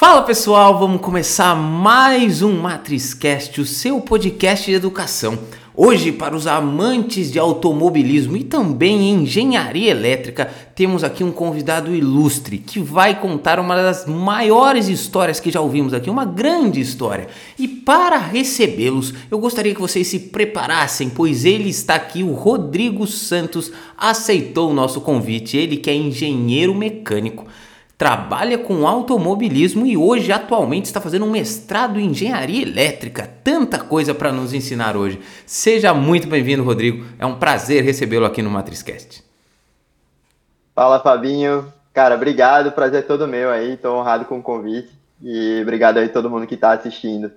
Fala pessoal, vamos começar mais um MatrizCast, o seu podcast de educação. Hoje, para os amantes de automobilismo e também engenharia elétrica, temos aqui um convidado ilustre que vai contar uma das maiores histórias que já ouvimos aqui, uma grande história. E para recebê-los, eu gostaria que vocês se preparassem, pois ele está aqui, o Rodrigo Santos aceitou o nosso convite, ele que é engenheiro mecânico trabalha com automobilismo e hoje atualmente está fazendo um mestrado em engenharia elétrica. Tanta coisa para nos ensinar hoje. Seja muito bem-vindo, Rodrigo. É um prazer recebê-lo aqui no MatrizCast. Fala, Fabinho. Cara, obrigado. Prazer todo meu aí. Estou honrado com o convite. E obrigado aí a todo mundo que está assistindo.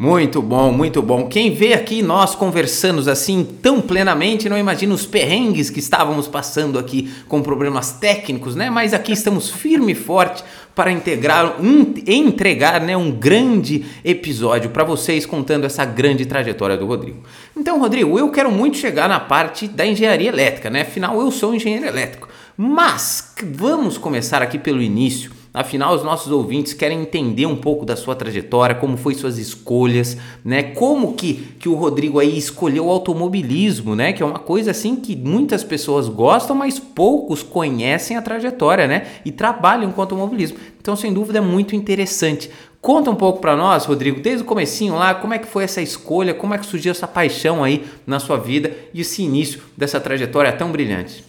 Muito bom, muito bom. Quem vê aqui nós conversando assim tão plenamente, não imagina os perrengues que estávamos passando aqui com problemas técnicos, né? Mas aqui estamos firme e forte para integrar, um, entregar né, um grande episódio para vocês contando essa grande trajetória do Rodrigo. Então, Rodrigo, eu quero muito chegar na parte da engenharia elétrica, né? Afinal, eu sou engenheiro elétrico. Mas vamos começar aqui pelo início Afinal, os nossos ouvintes querem entender um pouco da sua trajetória, como foi suas escolhas, né? Como que, que o Rodrigo aí escolheu o automobilismo, né? Que é uma coisa assim que muitas pessoas gostam, mas poucos conhecem a trajetória, né? E trabalham com automobilismo. Então, sem dúvida, é muito interessante. Conta um pouco para nós, Rodrigo, desde o comecinho lá, como é que foi essa escolha, como é que surgiu essa paixão aí na sua vida e esse início dessa trajetória tão brilhante.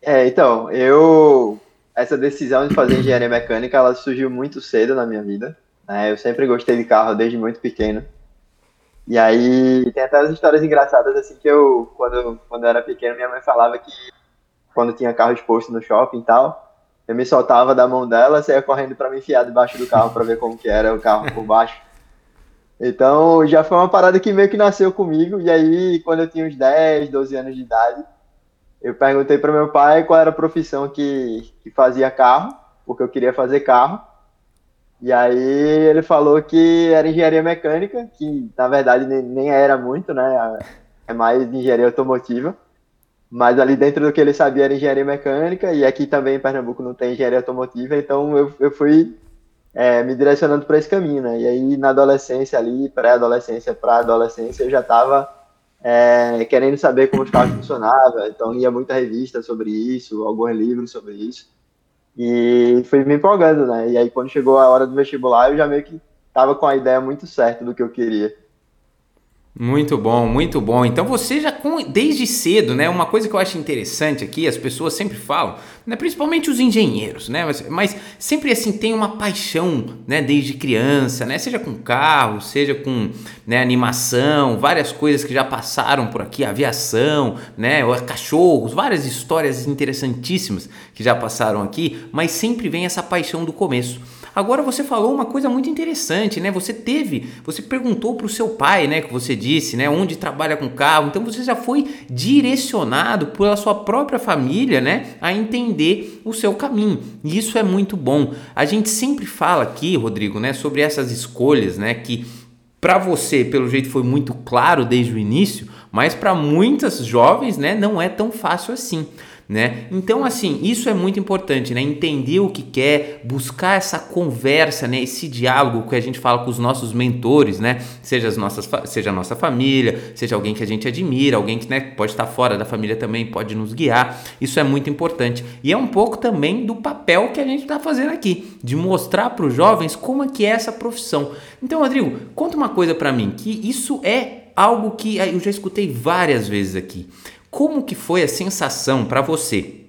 É, então, eu essa decisão de fazer engenharia mecânica, ela surgiu muito cedo na minha vida. Né? Eu sempre gostei de carro desde muito pequeno. E aí tem até as histórias engraçadas assim que eu, quando, quando eu era pequeno, minha mãe falava que quando tinha carro exposto no shopping e tal, eu me soltava da mão dela, saía correndo para me enfiar debaixo do carro para ver como que era o carro por baixo. Então já foi uma parada que meio que nasceu comigo. E aí, quando eu tinha uns 10, 12 anos de idade, eu perguntei para meu pai qual era a profissão que, que fazia carro, porque eu queria fazer carro. E aí ele falou que era engenharia mecânica, que na verdade nem, nem era muito, né? É mais engenharia automotiva. Mas ali dentro do que ele sabia era engenharia mecânica, e aqui também em Pernambuco não tem engenharia automotiva, então eu, eu fui é, me direcionando para esse caminho, né? E aí na adolescência ali, pré-adolescência para adolescência, eu já estava é, querendo saber como os carros funcionavam, então lia muita revista sobre isso, alguns livros sobre isso, e fui me empolgando, né? E aí quando chegou a hora do vestibular, eu já meio que estava com a ideia muito certa do que eu queria. Muito bom, muito bom. Então você já desde cedo, né? Uma coisa que eu acho interessante aqui, as pessoas sempre falam, né? Principalmente os engenheiros, né? Mas, mas sempre assim tem uma paixão, né? Desde criança, né? Seja com carro, seja com né, animação, várias coisas que já passaram por aqui, aviação, né? Cachorros, várias histórias interessantíssimas que já passaram aqui, mas sempre vem essa paixão do começo. Agora você falou uma coisa muito interessante, né? Você teve, você perguntou para o seu pai, né? Que você disse, né? Onde trabalha com carro. Então você já foi direcionado pela sua própria família, né? A entender o seu caminho. E isso é muito bom. A gente sempre fala aqui, Rodrigo, né? Sobre essas escolhas, né? Que para você, pelo jeito, foi muito claro desde o início, mas para muitas jovens, né? Não é tão fácil assim né? Então, assim, isso é muito importante, né? Entender o que quer, buscar essa conversa, né? Esse diálogo que a gente fala com os nossos mentores, né? Seja, as nossas, seja a nossa família, seja alguém que a gente admira, alguém que né, pode estar fora da família também, pode nos guiar. Isso é muito importante. E é um pouco também do papel que a gente está fazendo aqui, de mostrar para os jovens como é que é essa profissão. Então, Rodrigo, conta uma coisa para mim, que isso é algo que eu já escutei várias vezes aqui. Como que foi a sensação para você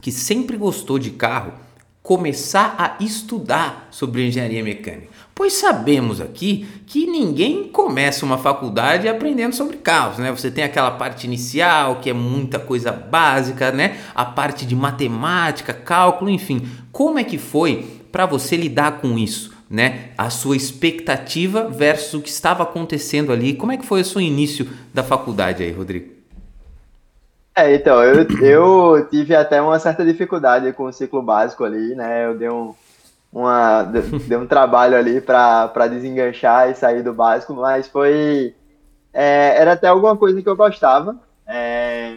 que sempre gostou de carro começar a estudar sobre engenharia mecânica? Pois sabemos aqui que ninguém começa uma faculdade aprendendo sobre carros, né? Você tem aquela parte inicial, que é muita coisa básica, né? A parte de matemática, cálculo, enfim. Como é que foi para você lidar com isso? Né? A sua expectativa versus o que estava acontecendo ali. Como é que foi o seu início da faculdade aí, Rodrigo? É, então, eu, eu tive até uma certa dificuldade com o ciclo básico ali, né? Eu dei um, uma, dei um trabalho ali para desenganchar e sair do básico, mas foi. É, era até alguma coisa que eu gostava. É,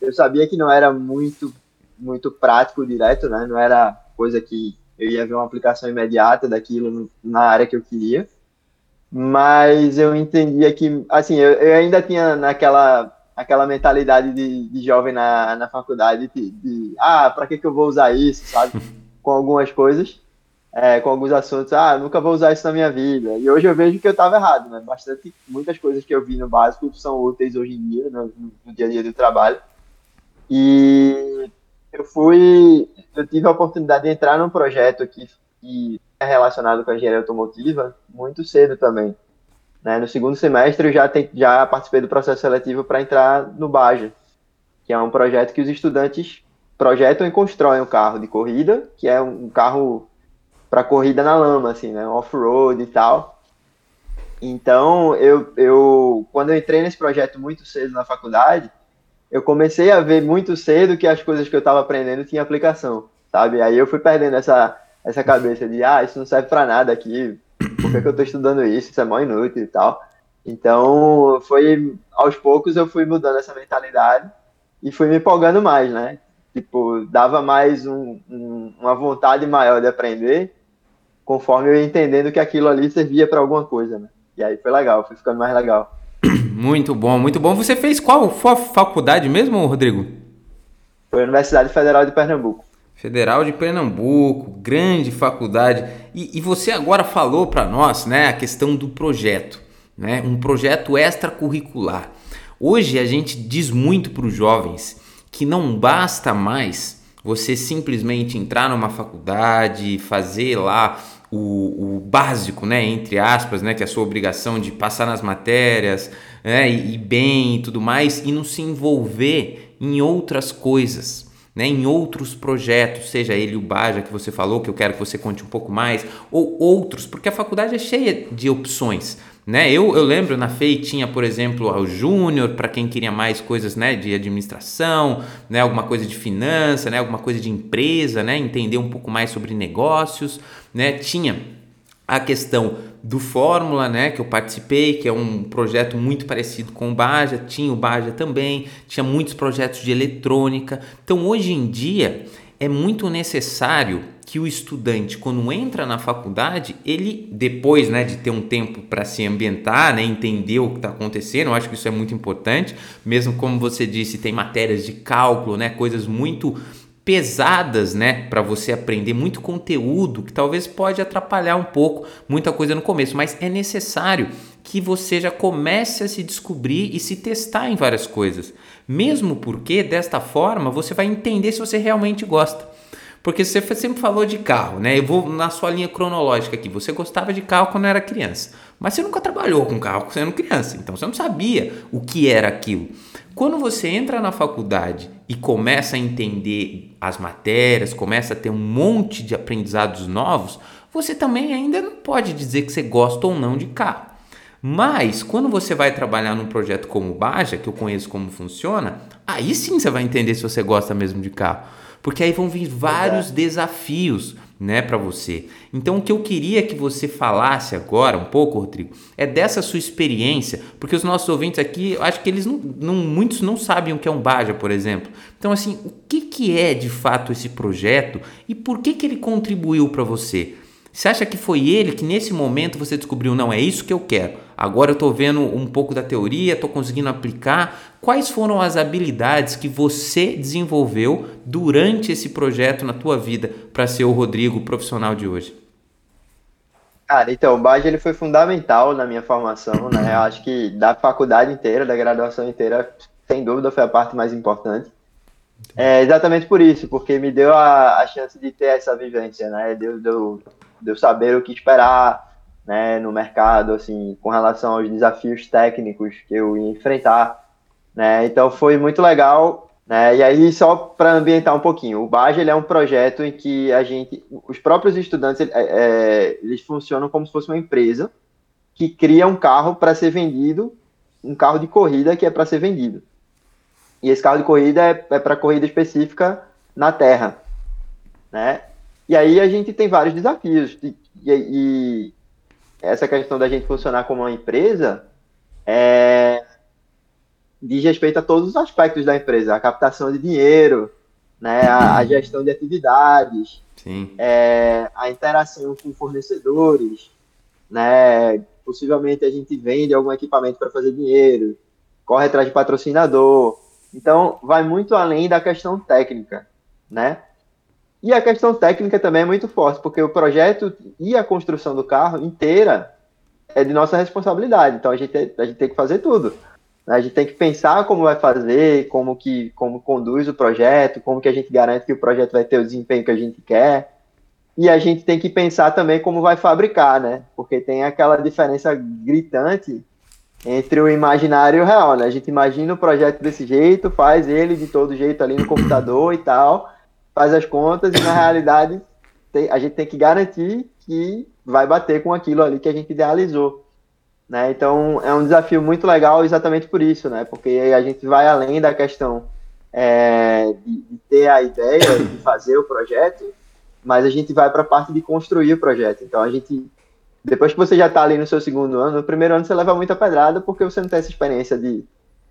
eu sabia que não era muito, muito prático direto, né? Não era coisa que eu ia ver uma aplicação imediata daquilo na área que eu queria. Mas eu entendia que, assim, eu, eu ainda tinha naquela aquela mentalidade de, de jovem na, na faculdade de, de ah, para que, que eu vou usar isso, sabe? Com algumas coisas, é, com alguns assuntos, ah, nunca vou usar isso na minha vida. E hoje eu vejo que eu estava errado, né? Bastante, muitas coisas que eu vi no básico são úteis hoje em dia, no, no dia a dia do trabalho. E eu fui, eu tive a oportunidade de entrar num projeto que, que é relacionado com a engenharia automotiva muito cedo também. Né? No segundo semestre eu já, tem, já participei do processo seletivo para entrar no Baja, que é um projeto que os estudantes projetam e constroem um carro de corrida, que é um carro para corrida na lama, assim, né? off-road e tal. Então, eu, eu, quando eu entrei nesse projeto muito cedo na faculdade, eu comecei a ver muito cedo que as coisas que eu estava aprendendo tinham aplicação, sabe? Aí eu fui perdendo essa, essa cabeça de, ah, isso não serve para nada aqui, por que, que eu estou estudando isso? Isso é mó inútil e tal. Então, foi aos poucos eu fui mudando essa mentalidade e fui me empolgando mais, né? Tipo, dava mais um, um, uma vontade maior de aprender, conforme eu ia entendendo que aquilo ali servia para alguma coisa, né? E aí foi legal, foi ficando mais legal. Muito bom, muito bom. Você fez qual faculdade mesmo, Rodrigo? Foi a Universidade Federal de Pernambuco. Federal de Pernambuco, grande faculdade. E, e você agora falou para nós, né, a questão do projeto, né, um projeto extracurricular. Hoje a gente diz muito para os jovens que não basta mais você simplesmente entrar numa faculdade, fazer lá o, o, básico, né, entre aspas, né, que é a sua obrigação de passar nas matérias, né, e, e bem e tudo mais, e não se envolver em outras coisas né, em outros projetos, seja ele o Baja que você falou, que eu quero que você conte um pouco mais, ou outros, porque a faculdade é cheia de opções. Né? Eu, eu lembro na FEI tinha, por exemplo, o Júnior, para quem queria mais coisas né, de administração, né, alguma coisa de finança, né, alguma coisa de empresa, né, entender um pouco mais sobre negócios. Né? Tinha a questão do Fórmula, né, que eu participei, que é um projeto muito parecido com o Baja, tinha o Baja também, tinha muitos projetos de eletrônica. Então, hoje em dia, é muito necessário que o estudante, quando entra na faculdade, ele, depois né, de ter um tempo para se ambientar, né, entender o que está acontecendo, eu acho que isso é muito importante, mesmo como você disse, tem matérias de cálculo, né, coisas muito pesadas, né, para você aprender muito conteúdo que talvez pode atrapalhar um pouco muita coisa no começo, mas é necessário que você já comece a se descobrir e se testar em várias coisas. Mesmo porque desta forma você vai entender se você realmente gosta. Porque você sempre falou de carro, né? Eu vou na sua linha cronológica aqui. Você gostava de carro quando era criança, mas você nunca trabalhou com carro quando era criança, então você não sabia o que era aquilo. Quando você entra na faculdade e começa a entender as matérias, começa a ter um monte de aprendizados novos, você também ainda não pode dizer que você gosta ou não de carro. Mas quando você vai trabalhar num projeto como o Baja, que eu conheço como funciona, aí sim você vai entender se você gosta mesmo de carro porque aí vão vir vários desafios, né, para você. Então, o que eu queria que você falasse agora um pouco, Rodrigo, é dessa sua experiência, porque os nossos ouvintes aqui, acho que eles não, não muitos não sabem o que é um Baja, por exemplo. Então, assim, o que, que é de fato esse projeto e por que, que ele contribuiu para você? Você acha que foi ele que nesse momento você descobriu, não, é isso que eu quero? Agora eu estou vendo um pouco da teoria, estou conseguindo aplicar. Quais foram as habilidades que você desenvolveu durante esse projeto na tua vida para ser o Rodrigo profissional de hoje? Cara, então, o Baja ele foi fundamental na minha formação, né? Eu acho que da faculdade inteira, da graduação inteira, sem dúvida foi a parte mais importante. É exatamente por isso, porque me deu a, a chance de ter essa vivência, né? Deu, deu, de eu saber o que esperar né, no mercado, assim, com relação aos desafios técnicos que eu ia enfrentar, né? Então foi muito legal, né? E aí só para ambientar um pouquinho, o Baja ele é um projeto em que a gente, os próprios estudantes, é, é, eles funcionam como se fosse uma empresa que cria um carro para ser vendido, um carro de corrida que é para ser vendido. E esse carro de corrida é, é para corrida específica na Terra, né? E aí a gente tem vários desafios. E, e, essa questão da gente funcionar como uma empresa é, diz respeito a todos os aspectos da empresa, a captação de dinheiro, né, a, a gestão de atividades, Sim. é, a interação com fornecedores, né, possivelmente a gente vende algum equipamento para fazer dinheiro, corre atrás de patrocinador. Então, vai muito além da questão técnica, né? E a questão técnica também é muito forte, porque o projeto e a construção do carro inteira é de nossa responsabilidade. Então, a gente, a gente tem que fazer tudo. A gente tem que pensar como vai fazer, como que como conduz o projeto, como que a gente garante que o projeto vai ter o desempenho que a gente quer. E a gente tem que pensar também como vai fabricar, né? Porque tem aquela diferença gritante entre o imaginário e o real, né? A gente imagina o projeto desse jeito, faz ele de todo jeito ali no computador e tal, faz as contas e na realidade tem, a gente tem que garantir que vai bater com aquilo ali que a gente idealizou. Né? Então é um desafio muito legal exatamente por isso, né? Porque a gente vai além da questão é, de, de, ter a ideia de fazer o projeto, mas a gente vai para a parte de construir o projeto. Então a gente, depois que você já está ali no seu segundo ano, no primeiro ano você leva muita pedrada porque você não tem essa experiência de,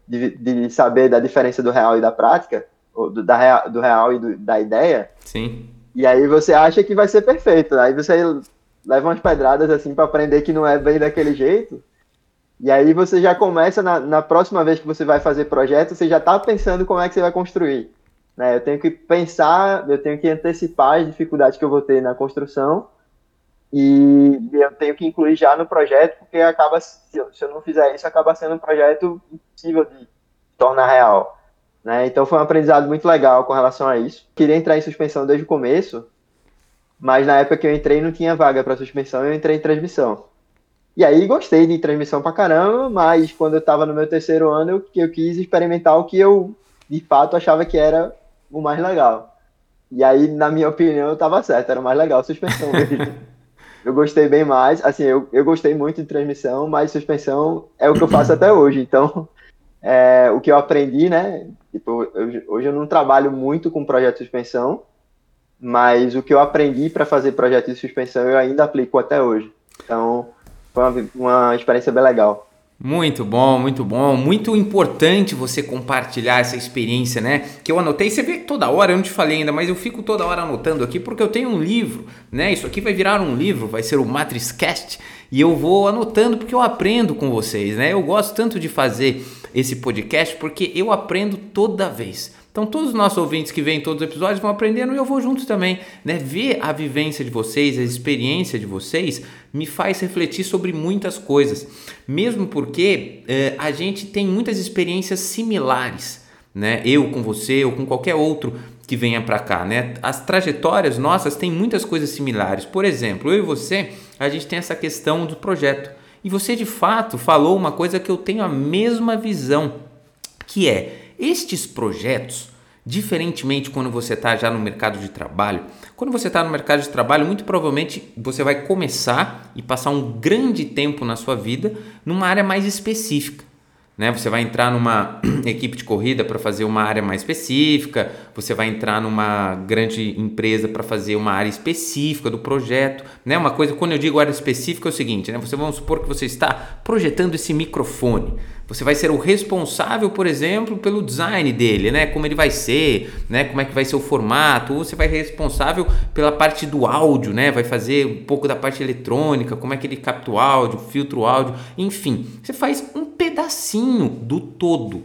de, de saber da diferença do real e da prática, do, da real, do real e do, da ideia. Sim. E aí você acha que vai ser perfeito. Aí você leva umas pedradas assim para aprender que não é bem daquele jeito. E aí você já começa na, na próxima vez que você vai fazer projeto, você já está pensando como é que você vai construir. Né? Eu tenho que pensar, eu tenho que antecipar as dificuldades que eu vou ter na construção e eu tenho que incluir já no projeto, porque acaba se eu, se eu não fizer isso, acaba sendo um projeto impossível de tornar real. Né? Então foi um aprendizado muito legal com relação a isso. Queria entrar em suspensão desde o começo, mas na época que eu entrei não tinha vaga para suspensão, eu entrei em transmissão. E aí gostei de transmissão pra caramba, mas quando eu tava no meu terceiro ano, eu, eu quis experimentar o que eu, de fato, achava que era o mais legal. E aí, na minha opinião, eu tava certo, era o mais legal suspensão mesmo. eu gostei bem mais, assim, eu, eu gostei muito de transmissão, mas suspensão é o que eu faço até hoje, então, é, o que eu aprendi, né, tipo, eu, hoje eu não trabalho muito com projeto de suspensão, mas o que eu aprendi para fazer projeto de suspensão eu ainda aplico até hoje. Então, foi uma, uma experiência bem legal. Muito bom, muito bom. Muito importante você compartilhar essa experiência, né? Que eu anotei. Você vê toda hora, eu não te falei ainda, mas eu fico toda hora anotando aqui porque eu tenho um livro, né? Isso aqui vai virar um livro, vai ser o Matrix Cast. E eu vou anotando porque eu aprendo com vocês, né? Eu gosto tanto de fazer esse podcast porque eu aprendo toda vez. Então todos os nossos ouvintes que vêm todos os episódios vão aprendendo e eu vou junto também, né? Ver a vivência de vocês, a experiência de vocês me faz refletir sobre muitas coisas, mesmo porque é, a gente tem muitas experiências similares, né? Eu com você ou com qualquer outro que venha para cá, né? As trajetórias nossas têm muitas coisas similares. Por exemplo, eu e você, a gente tem essa questão do projeto. E você de fato falou uma coisa que eu tenho a mesma visão, que é estes projetos, diferentemente quando você está já no mercado de trabalho, quando você está no mercado de trabalho, muito provavelmente você vai começar e passar um grande tempo na sua vida numa área mais específica. Né? Você vai entrar numa equipe de corrida para fazer uma área mais específica, você vai entrar numa grande empresa para fazer uma área específica do projeto. Né? Uma coisa, quando eu digo área específica, é o seguinte: né? você vamos supor que você está projetando esse microfone. Você vai ser o responsável, por exemplo, pelo design dele, né? Como ele vai ser, né? Como é que vai ser o formato. Ou você vai ser responsável pela parte do áudio, né? Vai fazer um pouco da parte eletrônica, como é que ele capta o áudio, filtra o áudio, enfim. Você faz um pedacinho do todo.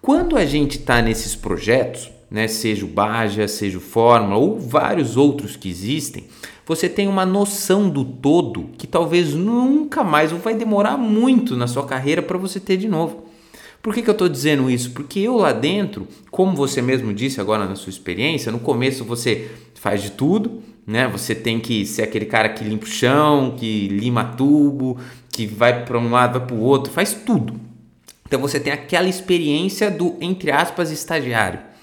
Quando a gente está nesses projetos, né? Seja o Baja, seja o Fórmula ou vários outros que existem, você tem uma noção do todo que talvez nunca mais ou vai demorar muito na sua carreira para você ter de novo. Por que, que eu estou dizendo isso? Porque eu lá dentro, como você mesmo disse agora na sua experiência, no começo você faz de tudo, né? Você tem que ser aquele cara que limpa o chão, que lima tubo, que vai para um lado, vai para o outro, faz tudo. Então você tem aquela experiência do, entre aspas, estagiário.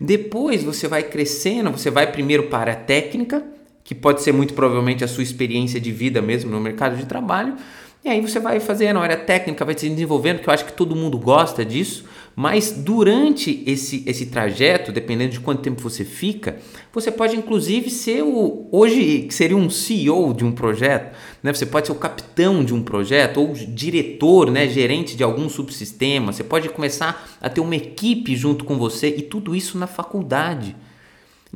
Depois você vai crescendo, você vai primeiro para a técnica, que pode ser muito provavelmente a sua experiência de vida mesmo no mercado de trabalho. E aí você vai fazendo a área técnica, vai se desenvolvendo, que eu acho que todo mundo gosta disso, mas durante esse, esse trajeto, dependendo de quanto tempo você fica, você pode inclusive ser o. Hoje seria um CEO de um projeto, né? Você pode ser o capitão de um projeto, ou diretor, né? gerente de algum subsistema. Você pode começar a ter uma equipe junto com você, e tudo isso na faculdade.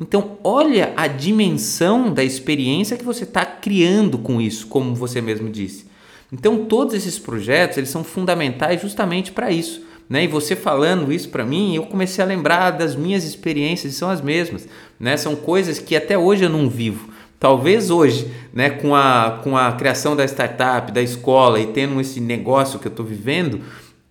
Então, olha a dimensão da experiência que você está criando com isso, como você mesmo disse. Então, todos esses projetos eles são fundamentais justamente para isso. Né? E você falando isso para mim, eu comecei a lembrar das minhas experiências, são as mesmas. Né? São coisas que até hoje eu não vivo. Talvez hoje, né, com, a, com a criação da startup, da escola e tendo esse negócio que eu estou vivendo,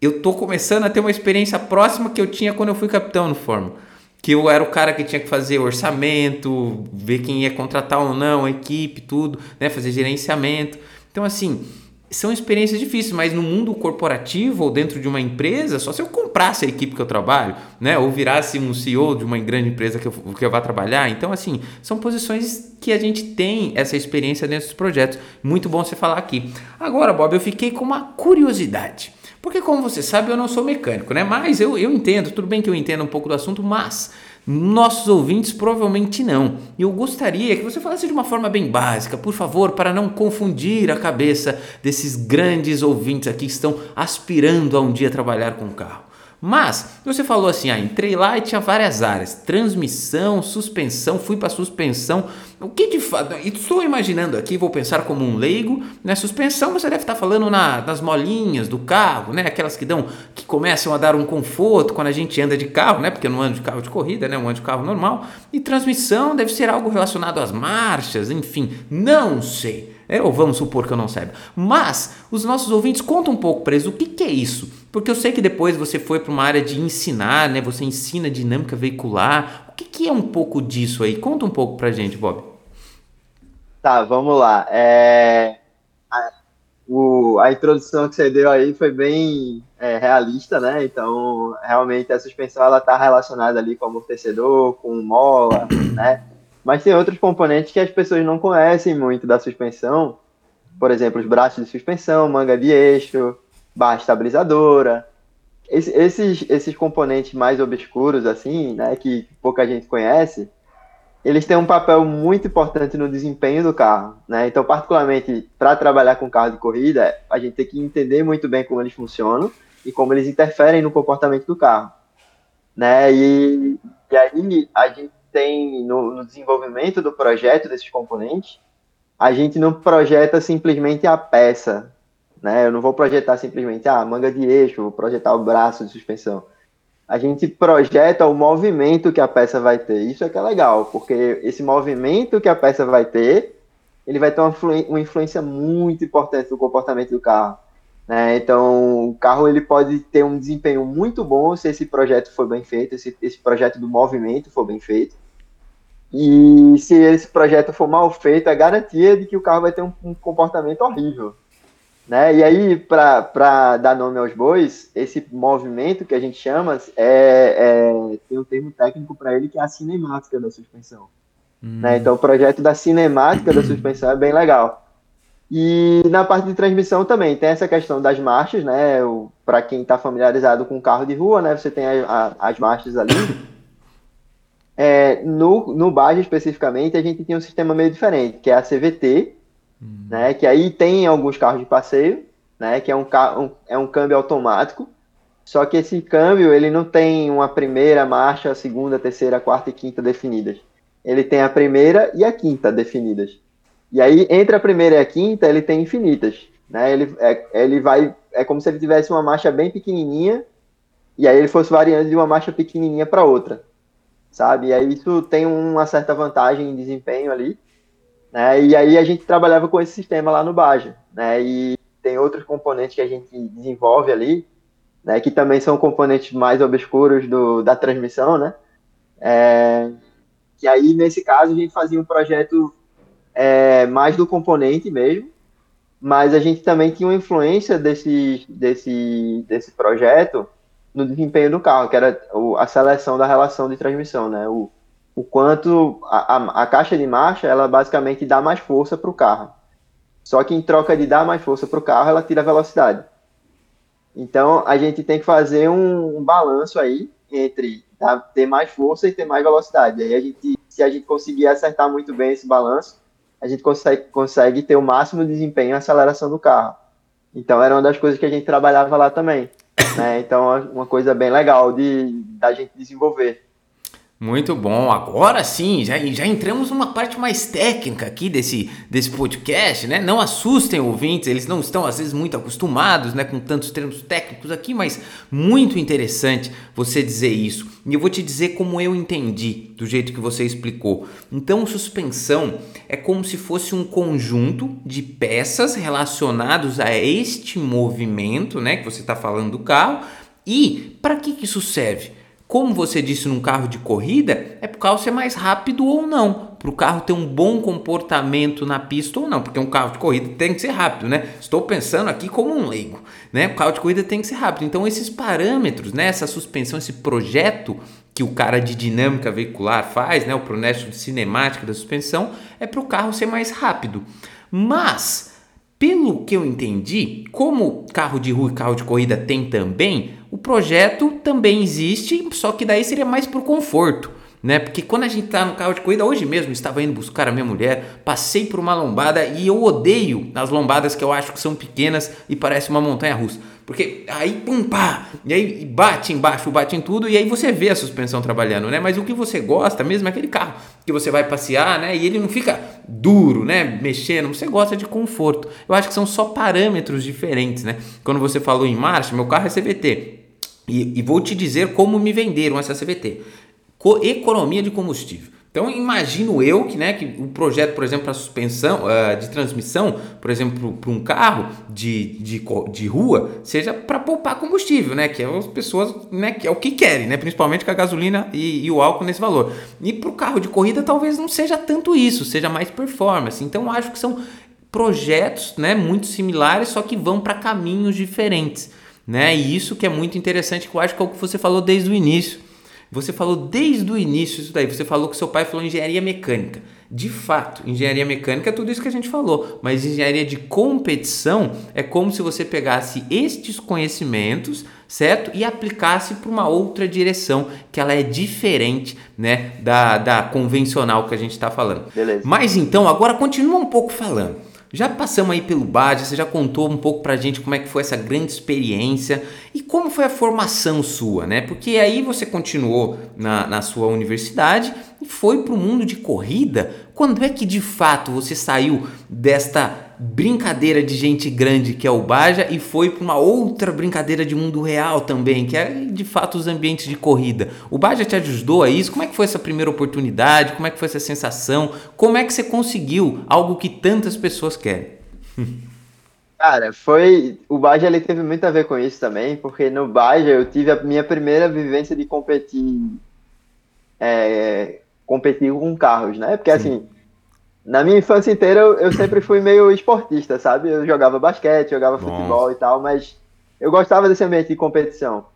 eu estou começando a ter uma experiência próxima que eu tinha quando eu fui capitão no Fórmula. Que eu era o cara que tinha que fazer orçamento, ver quem ia contratar ou não, a equipe, tudo, né, fazer gerenciamento. Então, assim, são experiências difíceis, mas no mundo corporativo ou dentro de uma empresa, só se eu comprasse a equipe que eu trabalho, né? Ou virasse um CEO de uma grande empresa que eu, que eu vá trabalhar. Então, assim, são posições que a gente tem essa experiência dentro dos projetos. Muito bom você falar aqui. Agora, Bob, eu fiquei com uma curiosidade. Porque, como você sabe, eu não sou mecânico, né? Mas eu, eu entendo, tudo bem que eu entendo um pouco do assunto, mas nossos ouvintes provavelmente não. E eu gostaria que você falasse de uma forma bem básica, por favor, para não confundir a cabeça desses grandes ouvintes aqui que estão aspirando a um dia trabalhar com carro. Mas você falou assim, ah, entrei lá e tinha várias áreas: transmissão, suspensão, fui para suspensão. O que de fato? Estou imaginando aqui, vou pensar como um leigo, né? Suspensão você deve estar falando na, nas molinhas do carro, né? Aquelas que dão, que começam a dar um conforto quando a gente anda de carro, né? Porque eu não ando de carro de corrida, né? Eu ando de carro normal. E transmissão deve ser algo relacionado às marchas, enfim, não sei. É, ou vamos supor que eu não saiba. Mas os nossos ouvintes contam um pouco para eles o que, que é isso. Porque eu sei que depois você foi para uma área de ensinar, né? Você ensina dinâmica veicular. O que, que é um pouco disso aí? Conta um pouco para gente, Bob. Tá, vamos lá. É... A, o, a introdução que você deu aí foi bem é, realista, né? Então, realmente a suspensão ela está relacionada ali com amortecedor, com mola, né? Mas tem outros componentes que as pessoas não conhecem muito da suspensão, por exemplo, os braços de suspensão, manga de eixo, barra estabilizadora. Esses, esses componentes mais obscuros, assim, né, que pouca gente conhece, eles têm um papel muito importante no desempenho do carro, né? Então, particularmente para trabalhar com carro de corrida, a gente tem que entender muito bem como eles funcionam e como eles interferem no comportamento do carro, né? E, e aí a gente tem no, no desenvolvimento do projeto desses componentes, a gente não projeta simplesmente a peça, né? Eu não vou projetar simplesmente a ah, manga de eixo, vou projetar o braço de suspensão. A gente projeta o movimento que a peça vai ter. Isso é que é legal, porque esse movimento que a peça vai ter, ele vai ter uma, uma influência muito importante no comportamento do carro. Né? Então, o carro ele pode ter um desempenho muito bom se esse projeto for bem feito, se esse projeto do movimento for bem feito. E se esse projeto for mal feito, é garantia de que o carro vai ter um, um comportamento horrível. Né? E aí, para dar nome aos bois, esse movimento que a gente chama é, é tem um termo técnico para ele que é a cinemática da suspensão. Hum. Né? Então, o projeto da cinemática da suspensão é bem legal. E na parte de transmissão também tem essa questão das marchas, né? Para quem está familiarizado com carro de rua, né? Você tem a, a, as marchas ali. É, no, no Baja especificamente, a gente tem um sistema meio diferente, que é a CVT, hum. né, que aí tem alguns carros de passeio, né, que é um, um, é um câmbio automático, só que esse câmbio ele não tem uma primeira marcha, segunda, terceira, quarta e quinta definidas. Ele tem a primeira e a quinta definidas. E aí, entre a primeira e a quinta, ele tem infinitas. Né? Ele, é, ele vai. É como se ele tivesse uma marcha bem pequenininha, e aí ele fosse variando de uma marcha pequenininha para outra sabe? E aí isso tem uma certa vantagem em desempenho ali, né? E aí a gente trabalhava com esse sistema lá no Baja, né? E tem outros componentes que a gente desenvolve ali, né? Que também são componentes mais obscuros do, da transmissão, né? É, que aí nesse caso a gente fazia um projeto é, mais do componente mesmo, mas a gente também tinha uma influência desse, desse, desse projeto no desempenho do carro, que era a seleção da relação de transmissão, né? O, o quanto a, a, a caixa de marcha, ela basicamente dá mais força para o carro. Só que em troca de dar mais força para o carro, ela tira velocidade. Então a gente tem que fazer um, um balanço aí entre ter mais força e ter mais velocidade. Aí a gente, se a gente conseguir acertar muito bem esse balanço, a gente consegue, consegue ter o máximo desempenho e aceleração do carro. Então era uma das coisas que a gente trabalhava lá também. Né? Então é uma coisa bem legal de da gente desenvolver. Muito bom. Agora sim, já, já entramos numa parte mais técnica aqui desse, desse podcast, né? Não assustem ouvintes, eles não estão às vezes muito acostumados, né, com tantos termos técnicos aqui, mas muito interessante você dizer isso. E eu vou te dizer como eu entendi, do jeito que você explicou. Então, suspensão é como se fosse um conjunto de peças relacionados a este movimento, né, que você está falando do carro. E para que, que isso serve? Como você disse num carro de corrida, é para o carro ser mais rápido ou não, para o carro ter um bom comportamento na pista ou não, porque um carro de corrida tem que ser rápido, né? Estou pensando aqui como um leigo, né? O carro de corrida tem que ser rápido. Então esses parâmetros, né? Essa suspensão, esse projeto que o cara de dinâmica veicular faz, né? O processo de cinemática da suspensão é para o carro ser mais rápido. Mas pelo que eu entendi, como carro de rua e carro de corrida tem também, o projeto também existe, só que daí seria mais por conforto. Né? Porque quando a gente está no carro de corrida, hoje mesmo estava indo buscar a minha mulher, passei por uma lombada e eu odeio as lombadas que eu acho que são pequenas e parece uma montanha russa. Porque aí, pum, pá, e aí bate embaixo, bate em tudo, e aí você vê a suspensão trabalhando, né? Mas o que você gosta mesmo é aquele carro que você vai passear, né? E ele não fica duro, né? Mexendo, você gosta de conforto. Eu acho que são só parâmetros diferentes, né? Quando você falou em marcha, meu carro é CVT. E, e vou te dizer como me venderam essa CVT. Co economia de combustível. Então imagino eu que, né, que o projeto, por exemplo, para suspensão uh, de transmissão, por exemplo, para um carro de, de, de rua, seja para poupar combustível, né? Que é as pessoas, né, que é o que querem, né? Principalmente com a gasolina e, e o álcool nesse valor. E para o carro de corrida talvez não seja tanto isso, seja mais performance. Então acho que são projetos, né, muito similares, só que vão para caminhos diferentes, né? E isso que é muito interessante, que eu acho que é o que você falou desde o início você falou desde o início isso daí. Você falou que seu pai falou engenharia mecânica. De fato, engenharia mecânica é tudo isso que a gente falou, mas engenharia de competição é como se você pegasse estes conhecimentos, certo? E aplicasse para uma outra direção, que ela é diferente, né, da, da convencional que a gente está falando. Beleza. Mas então, agora continua um pouco falando. Já passamos aí pelo Badia, você já contou um pouco pra gente como é que foi essa grande experiência e como foi a formação sua, né? Porque aí você continuou na, na sua universidade e foi pro mundo de corrida. Quando é que de fato você saiu desta brincadeira de gente grande que é o Baja e foi para uma outra brincadeira de mundo real também, que é de fato os ambientes de corrida. O Baja te ajudou a isso? Como é que foi essa primeira oportunidade? Como é que foi essa sensação? Como é que você conseguiu algo que tantas pessoas querem? Cara, foi. O Baja ele teve muito a ver com isso também, porque no Baja eu tive a minha primeira vivência de competir. É, competir com carros, né? Porque Sim. assim na minha infância inteira eu, eu, sempre fui meio esportista, sabe? Eu jogava basquete, jogava Bom. futebol e tal, mas eu gostava desse ambiente de competição.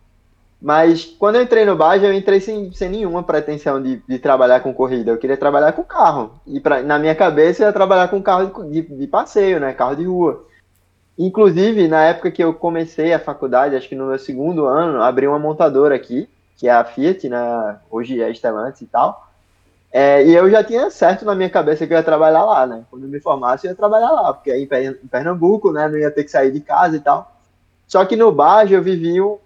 Mas quando eu entrei no Baja, eu entrei sem, sem nenhuma pretensão de, de trabalhar com corrida. Eu queria trabalhar com carro. E pra, na minha cabeça, eu ia trabalhar com carro de, de, de passeio, né? Carro de rua. Inclusive, na época que eu comecei a faculdade, acho que no meu segundo ano, abri uma montadora aqui, que é a Fiat, né? hoje é Stellantis e tal. É, e eu já tinha certo na minha cabeça que eu ia trabalhar lá, né? Quando eu me formasse, eu ia trabalhar lá, porque aí em Pernambuco, né? Não ia ter que sair de casa e tal. Só que no Bajo eu vivi o,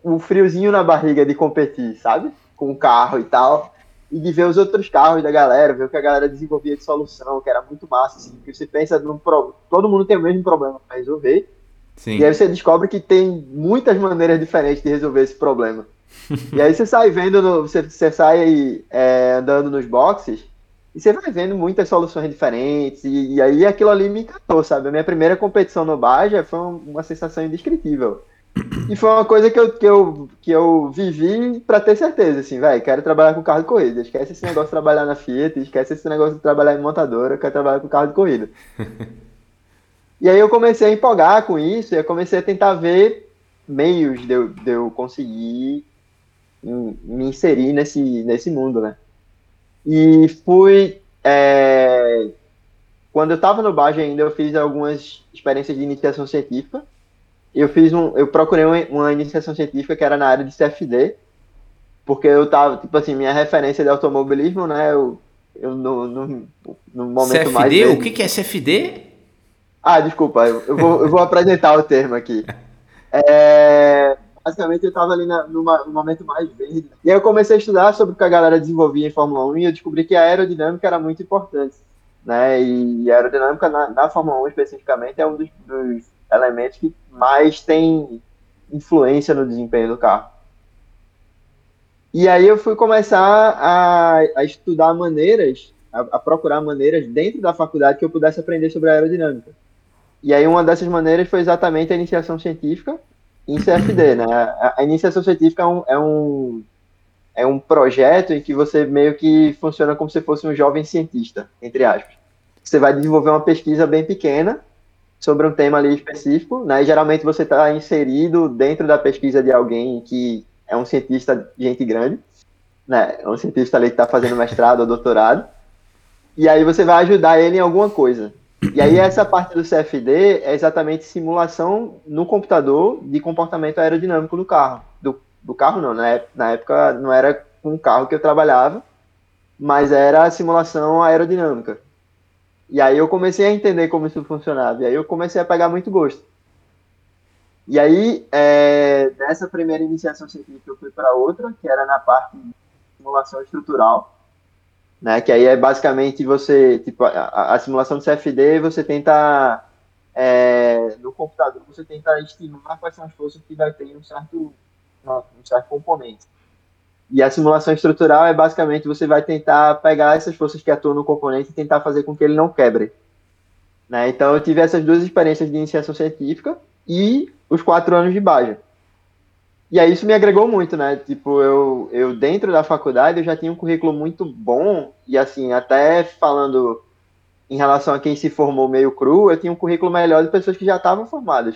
o friozinho na barriga de competir, sabe? Com o carro e tal. E de ver os outros carros da galera, ver o que a galera desenvolvia de solução, que era muito massa, assim. Porque você pensa num problema. Todo mundo tem o mesmo problema para resolver. Sim. E aí você descobre que tem muitas maneiras diferentes de resolver esse problema e aí você sai vendo, no, você, você sai é, andando nos boxes e você vai vendo muitas soluções diferentes. E, e, aí aquilo ali me encantou, sabe? A minha primeira competição no Baja foi uma sensação indescritível. E foi uma coisa que eu, que eu, que eu vivi para ter certeza, assim, velho, quero trabalhar com carro de corrida. Esquece esse negócio de trabalhar na Fiat, esquece esse negócio de trabalhar em montadora, quero trabalhar com carro de corrida. e aí eu comecei a empolgar com isso, e eu comecei a tentar ver meios de eu, de eu conseguir me inserir nesse, nesse mundo, né? E fui. É, quando eu estava no Baja ainda, eu fiz algumas experiências de iniciação científica. Eu fiz um, eu procurei uma, uma iniciação científica que era na área de CFD, porque eu tava, tipo assim, minha referência de automobilismo, né? Eu, eu no, no, no momento CFD? mais. CFD? O que, que é CFD? Ah, desculpa, eu, eu, vou, eu vou apresentar o termo aqui. É, basicamente eu estava ali na, numa, no momento mais verde. E aí eu comecei a estudar sobre o que a galera desenvolvia em Fórmula 1 e eu descobri que a aerodinâmica era muito importante. Né? E a aerodinâmica na, na Fórmula 1 especificamente é um dos, dos elementos que mais tem influência no desempenho do carro. E aí eu fui começar a, a estudar maneiras, a, a, procurar maneiras dentro da faculdade que eu pudesse aprender sobre aerodinâmica. E aí uma dessas maneiras foi exatamente a iniciação científica em CFD, né? A, a iniciação científica é um, é um, é um projeto em que você meio que funciona como se fosse um jovem cientista, entre aspas. Você vai desenvolver uma pesquisa bem pequena sobre um tema ali específico, né? E geralmente você está inserido dentro da pesquisa de alguém que é um cientista de gente grande, né? É um cientista ali que está fazendo mestrado ou doutorado. E aí você vai ajudar ele em alguma coisa. E aí essa parte do CFD é exatamente simulação no computador de comportamento aerodinâmico do carro. Do, do carro não, né? Na época não era com um carro que eu trabalhava, mas era simulação aerodinâmica. E aí eu comecei a entender como isso funcionava. E aí eu comecei a pegar muito gosto. E aí, é, dessa primeira iniciação científica, eu fui para outra, que era na parte de simulação estrutural, né? Que aí é basicamente você, tipo, a, a simulação de CFD, você tenta, é, no computador, você tenta estimar quais são as forças que vai ter em um certo, um certo componente. E a simulação estrutural é basicamente você vai tentar pegar essas forças que atuam no componente e tentar fazer com que ele não quebre. Né? Então eu tive essas duas experiências de iniciação científica e os quatro anos de Baja. E aí isso me agregou muito, né? Tipo, eu, eu dentro da faculdade eu já tinha um currículo muito bom e assim, até falando em relação a quem se formou meio cru, eu tinha um currículo melhor de pessoas que já estavam formadas.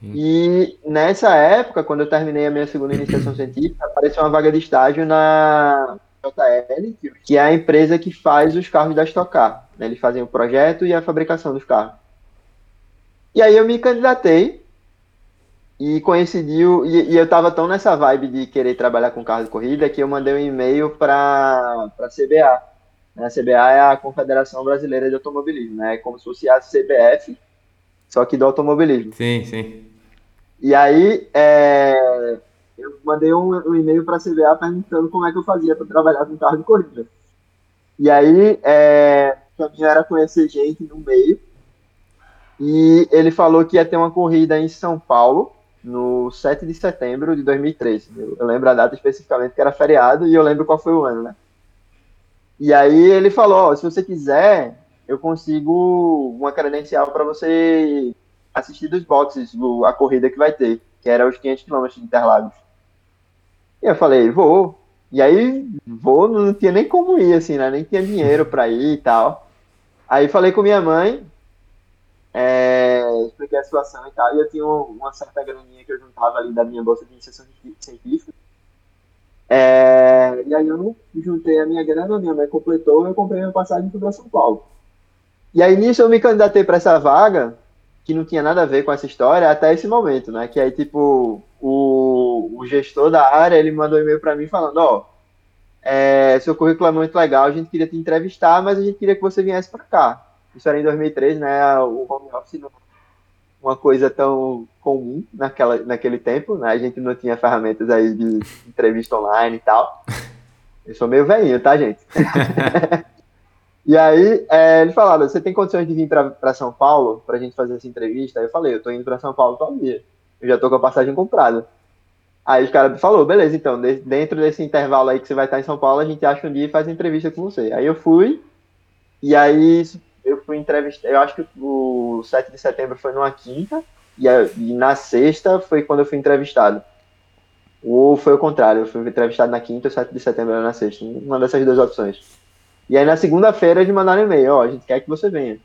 Sim. E nessa época, quando eu terminei a minha segunda iniciação científica, apareceu uma vaga de estágio na JL, que é a empresa que faz os carros da Stock Car. Né? Eles fazem o projeto e a fabricação dos carros. E aí eu me candidatei e coincidiu, e, e eu estava tão nessa vibe de querer trabalhar com carro de corrida que eu mandei um e-mail para a CBA. A CBA é a Confederação Brasileira de Automobilismo, né? É como se fosse a CBF, só que do automobilismo. Sim, sim. E aí, é, eu mandei um, um e-mail para a CBA perguntando como é que eu fazia para trabalhar com carro de corrida. E aí, é, o caminho era conhecer gente no meio. E ele falou que ia ter uma corrida em São Paulo, no 7 de setembro de 2013. Eu, lembro a data especificamente que era feriado e eu lembro qual foi o ano, né? E aí ele falou, se você quiser, eu consigo uma credencial para você assistir dos boxes a corrida que vai ter, que era os 500 km de Interlagos. E eu falei, vou. E aí, vou, não tinha nem como ir, assim, né? Nem tinha dinheiro para ir e tal. Aí falei com minha mãe, é, expliquei a situação e tal, e eu tinha uma certa graninha que eu juntava ali da minha bolsa de iniciação científica. É, e aí eu não juntei a minha grana, minha mãe completou, eu comprei minha passagem para São Paulo. E aí nisso eu me candidatei para essa vaga, que não tinha nada a ver com essa história, até esse momento, né? Que aí, tipo, o, o gestor da área, ele mandou um e-mail para mim falando, ó, é, seu currículo é muito legal, a gente queria te entrevistar, mas a gente queria que você viesse para cá. Isso era em 2013, né? O home office não uma coisa tão comum naquela, naquele tempo, né? A gente não tinha ferramentas aí de entrevista online e tal. Eu sou meio velhinho, tá, gente? e aí, é, ele falava, você tem condições de vir para São Paulo para a gente fazer essa entrevista? Aí eu falei, eu tô indo para São Paulo todo dia. Eu já tô com a passagem comprada. Aí os caras falou, beleza, então, de, dentro desse intervalo aí que você vai estar em São Paulo, a gente acha um dia e faz entrevista com você. Aí eu fui, e aí eu fui entrevistar, eu acho que o 7 de setembro foi numa quinta, e, a, e, na sexta foi quando eu fui entrevistado. Ou foi o contrário, eu fui entrevistado na quinta, o 7 de setembro era na sexta, uma dessas duas opções. E aí na segunda-feira eles mandaram e-mail, ó, a gente quer que você venha.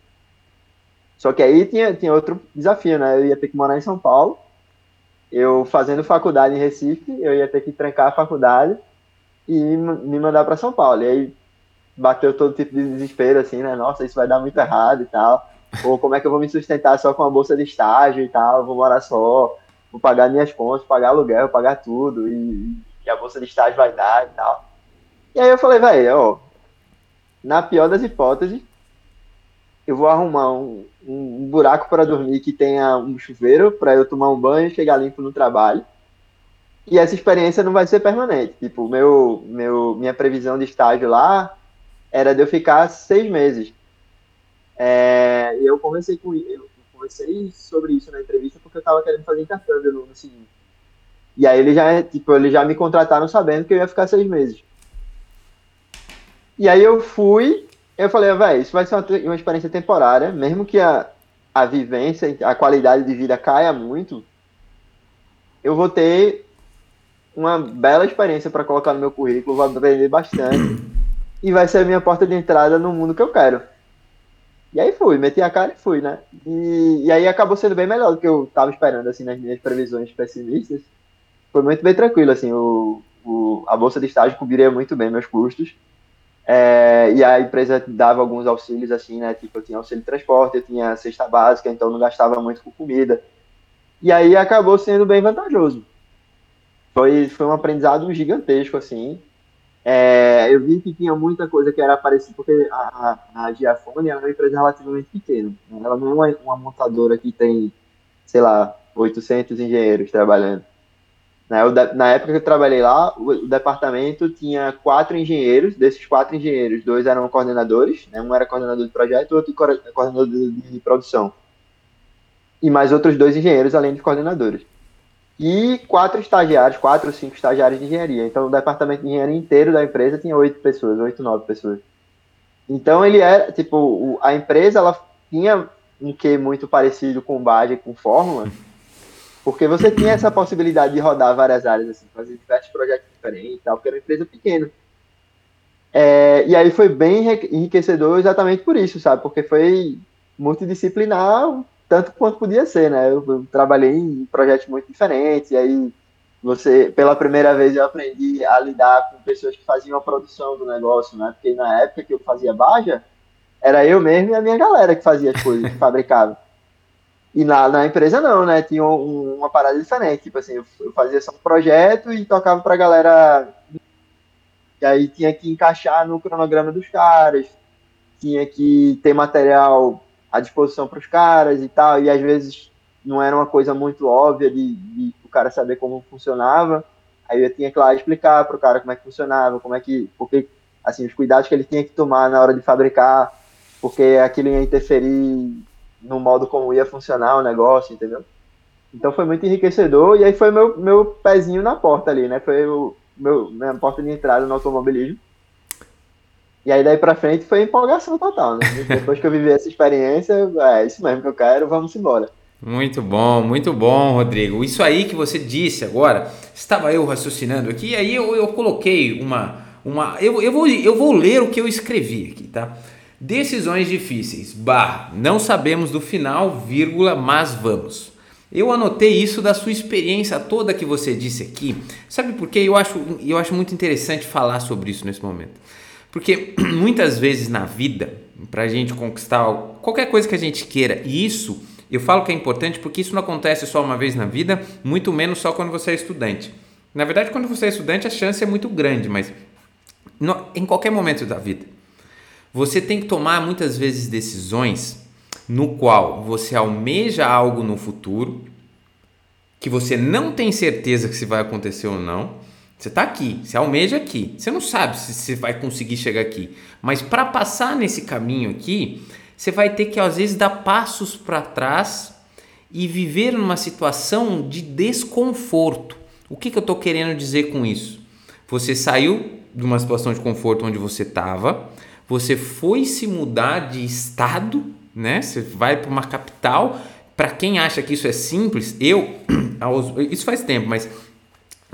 Só que aí tinha, tinha outro desafio, né? Eu ia ter que morar em São Paulo, eu fazendo faculdade em Recife, eu ia ter que trancar a faculdade e me mandar para São Paulo. E aí bateu todo tipo de desespero, assim, né? Nossa, isso vai dar muito errado e tal. Ou como é que eu vou me sustentar só com a bolsa de estágio e tal? Vou morar só, vou pagar minhas contas, pagar aluguel, pagar tudo. E, e a bolsa de estágio vai dar e tal. E aí eu falei, velho, ó, na pior das hipóteses, eu vou arrumar um, um, um buraco para dormir que tenha um chuveiro para eu tomar um banho e chegar limpo no trabalho. E essa experiência não vai ser permanente. Tipo, meu, meu, minha previsão de estágio lá era de eu ficar seis meses. É, eu conversei com eu conversei sobre isso na entrevista porque eu estava querendo fazer intercâmbio no, no seguinte. E aí ele já, tipo, eles já me contrataram sabendo que eu ia ficar seis meses. E aí eu fui, eu falei, ah, velho, isso vai ser uma, uma experiência temporária, mesmo que a, a vivência, a qualidade de vida caia muito, eu vou ter uma bela experiência para colocar no meu currículo, vou aprender bastante e vai ser a minha porta de entrada no mundo que eu quero. E aí fui, meti a cara e fui, né? E, e aí acabou sendo bem melhor do que eu estava esperando, assim, nas minhas previsões pessimistas. Foi muito bem tranquilo, assim, o, o, a bolsa de estágio cobriria muito bem meus custos. É, e a empresa dava alguns auxílios, assim, né? Tipo, eu tinha auxílio de transporte, eu tinha cesta básica, então não gastava muito com comida. E aí acabou sendo bem vantajoso. Foi, foi um aprendizado gigantesco, assim. É, eu vi que tinha muita coisa que era parecida, porque a, a, a Giafone é uma empresa relativamente pequena. Né? Ela não é uma, uma montadora que tem, sei lá, 800 engenheiros trabalhando. Né? na época que eu trabalhei lá, o, o, departamento tinha quatro engenheiros. Desses quatro engenheiros, dois eram coordenadores. Né? Um era coordenador de projeto, outro coordenador de, de produção. E mais outros dois engenheiros, além de coordenadores e quatro estagiários, quatro ou cinco estagiários de engenharia. Então, o departamento de engenharia inteiro da empresa tinha oito pessoas, oito, nove pessoas. Então, ele era, tipo, a empresa, ela tinha um que muito parecido com Bage, com Fórmula, porque você tinha essa possibilidade de rodar várias áreas, assim, fazer diversos projetos diferentes e tal, porque era uma empresa pequena. É, e aí foi bem enriquecedor exatamente por isso, sabe? Porque foi multidisciplinar tanto quanto podia ser, né? Eu, eu, trabalhei em projetos muito diferentes, e aí você, pela primeira vez, eu aprendi a lidar com pessoas que faziam a produção do negócio, né? Porque na época que eu fazia Baja, era eu mesmo e a minha galera que fazia as coisas, que fabricava. E na, na empresa não, né? Tinha um, uma parada diferente. Tipo assim, eu, eu fazia só um projeto e tocava pra galera. E aí tinha que encaixar no cronograma dos caras, tinha que ter material à disposição para os caras e tal, e às vezes não era uma coisa muito óbvia de, de o cara saber como funcionava, aí eu tinha que lá explicar para o cara como é que funcionava, como é que, porque, assim, os cuidados que ele tinha que tomar na hora de fabricar, porque aquilo ia interferir no modo como ia funcionar o negócio, entendeu? Então foi muito enriquecedor, e aí foi meu, meu pezinho na porta ali, né, foi o meu, minha porta de entrada no automobilismo, e aí daí pra frente foi empolgação total, né? Depois que eu vivi essa experiência, é isso mesmo que eu quero, vamos embora. Muito bom, muito bom, Rodrigo. Isso aí que você disse agora, estava eu raciocinando aqui, e aí eu, eu coloquei uma. uma eu, eu, vou, eu vou ler o que eu escrevi aqui, tá? Decisões difíceis, barra, não sabemos do final, vírgula, mas vamos. Eu anotei isso da sua experiência toda que você disse aqui. Sabe por quê? Eu acho, eu acho muito interessante falar sobre isso nesse momento. Porque muitas vezes na vida, para a gente conquistar qualquer coisa que a gente queira, e isso eu falo que é importante porque isso não acontece só uma vez na vida, muito menos só quando você é estudante. Na verdade, quando você é estudante, a chance é muito grande, mas no, em qualquer momento da vida, você tem que tomar muitas vezes decisões no qual você almeja algo no futuro que você não tem certeza que se vai acontecer ou não você está aqui, você almeja aqui. Você não sabe se você vai conseguir chegar aqui. Mas para passar nesse caminho aqui, você vai ter que às vezes dar passos para trás e viver numa situação de desconforto. O que, que eu estou querendo dizer com isso? Você saiu de uma situação de conforto onde você estava, você foi se mudar de estado, né? Você vai para uma capital. Para quem acha que isso é simples, eu, isso faz tempo, mas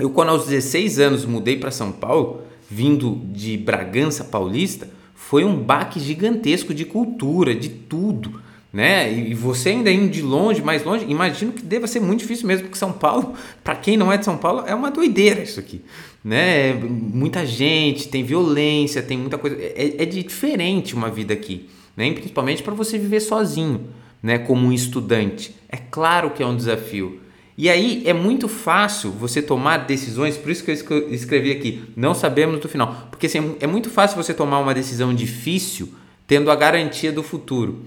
eu, quando aos 16 anos mudei para São Paulo, vindo de Bragança Paulista, foi um baque gigantesco de cultura, de tudo. Né? E você ainda indo de longe, mais longe, imagino que deva ser muito difícil mesmo, porque São Paulo, para quem não é de São Paulo, é uma doideira isso aqui. Né? Muita gente, tem violência, tem muita coisa. É, é diferente uma vida aqui, né? principalmente para você viver sozinho, né? como um estudante. É claro que é um desafio. E aí é muito fácil você tomar decisões, por isso que eu escrevi aqui, não sabemos do final. Porque assim, é muito fácil você tomar uma decisão difícil tendo a garantia do futuro.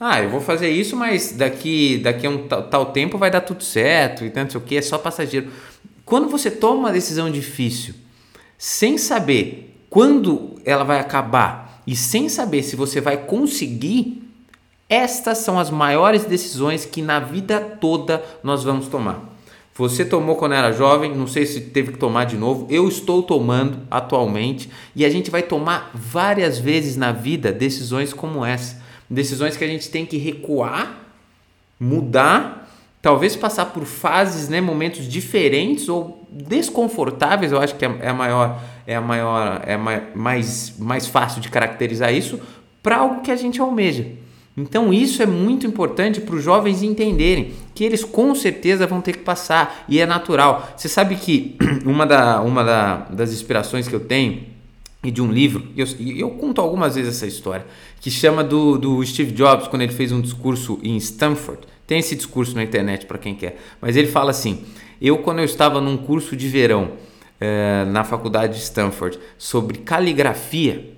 Ah, eu vou fazer isso, mas daqui, daqui a um tal, tempo vai dar tudo certo e tanto sei o que, é só passageiro. quando você toma uma decisão difícil, sem saber quando ela vai acabar e sem saber se você vai conseguir, estas são as maiores decisões que na vida toda nós vamos tomar. Você tomou quando era jovem, não sei se teve que tomar de novo. Eu estou tomando atualmente e a gente vai tomar várias vezes na vida decisões como essa. Decisões que a gente tem que recuar, mudar, talvez passar por fases, né, momentos diferentes ou desconfortáveis. Eu acho que é, é a maior, é a maior, é mais, mais fácil de caracterizar isso para algo que a gente almeja. Então isso é muito importante para os jovens entenderem que eles com certeza vão ter que passar e é natural. Você sabe que uma, da, uma da, das inspirações que eu tenho e de um livro, e eu, eu, conto algumas vezes essa história, que chama do, do Steve Jobs, quando ele fez um discurso em Stanford. Tem esse discurso na internet para quem quer, mas ele fala assim: Eu, quando eu estava num curso de verão eh, na faculdade de Stanford sobre caligrafia,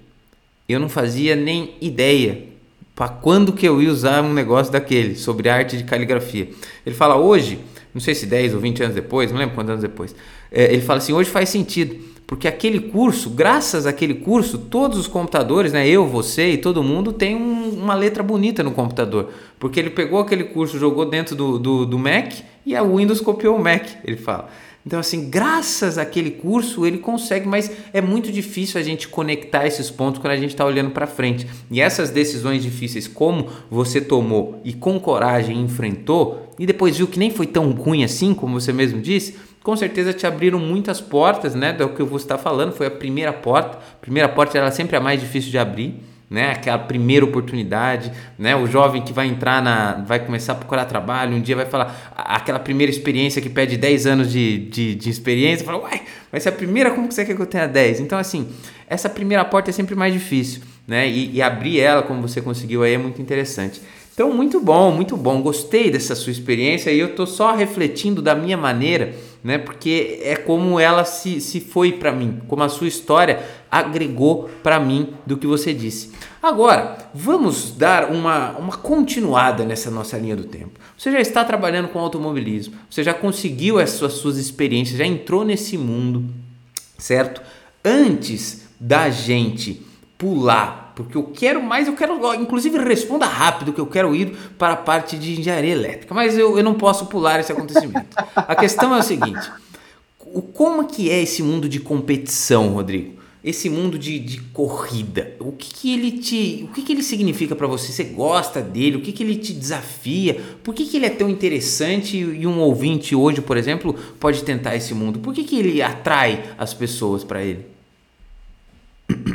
eu não fazia nem ideia para quando que eu ia usar um negócio daquele sobre arte de caligrafia. Ele fala hoje, não sei se 10 ou 20 anos depois, não lembro quantos anos depois. É, ele fala assim, hoje faz sentido, porque aquele curso, graças àquele curso, todos os computadores, né, eu, você e todo mundo tem um, uma letra bonita no computador, porque ele pegou aquele curso, jogou dentro do, do, do Mac e a Windows copiou o Mac, ele fala. Então, assim, graças àquele curso ele consegue, mas é muito difícil a gente conectar esses pontos quando a gente está olhando para frente. E essas decisões difíceis, como você tomou e com coragem enfrentou, e depois viu que nem foi tão ruim assim, como você mesmo disse, com certeza te abriram muitas portas, né? Do que eu vou estar falando, foi a primeira porta. A primeira porta era sempre a mais difícil de abrir né? Aquela primeira oportunidade, né? O jovem que vai entrar na, vai começar a procurar trabalho, um dia vai falar aquela primeira experiência que pede 10 anos de, de, de experiência, fala, uai, vai ser a primeira, como que você quer que eu tenha 10? Então, assim, essa primeira porta é sempre mais difícil, né? E, e abrir ela, como você conseguiu aí, é muito interessante. Então, muito bom, muito bom. Gostei dessa sua experiência e eu estou só refletindo da minha maneira, né? Porque é como ela se, se foi para mim, como a sua história agregou para mim do que você disse. Agora, vamos dar uma, uma continuada nessa nossa linha do tempo. Você já está trabalhando com automobilismo, você já conseguiu essas suas experiências, já entrou nesse mundo, certo? Antes da gente pular porque eu quero mais, eu quero, inclusive responda rápido que eu quero ir para a parte de engenharia elétrica, mas eu, eu não posso pular esse acontecimento. a questão é o seguinte, o, como que é esse mundo de competição, Rodrigo? Esse mundo de, de corrida, o que, que ele te, o que, que ele significa para você? Você gosta dele? O que, que ele te desafia? Por que, que ele é tão interessante e um ouvinte hoje, por exemplo, pode tentar esse mundo? Por que, que ele atrai as pessoas para ele?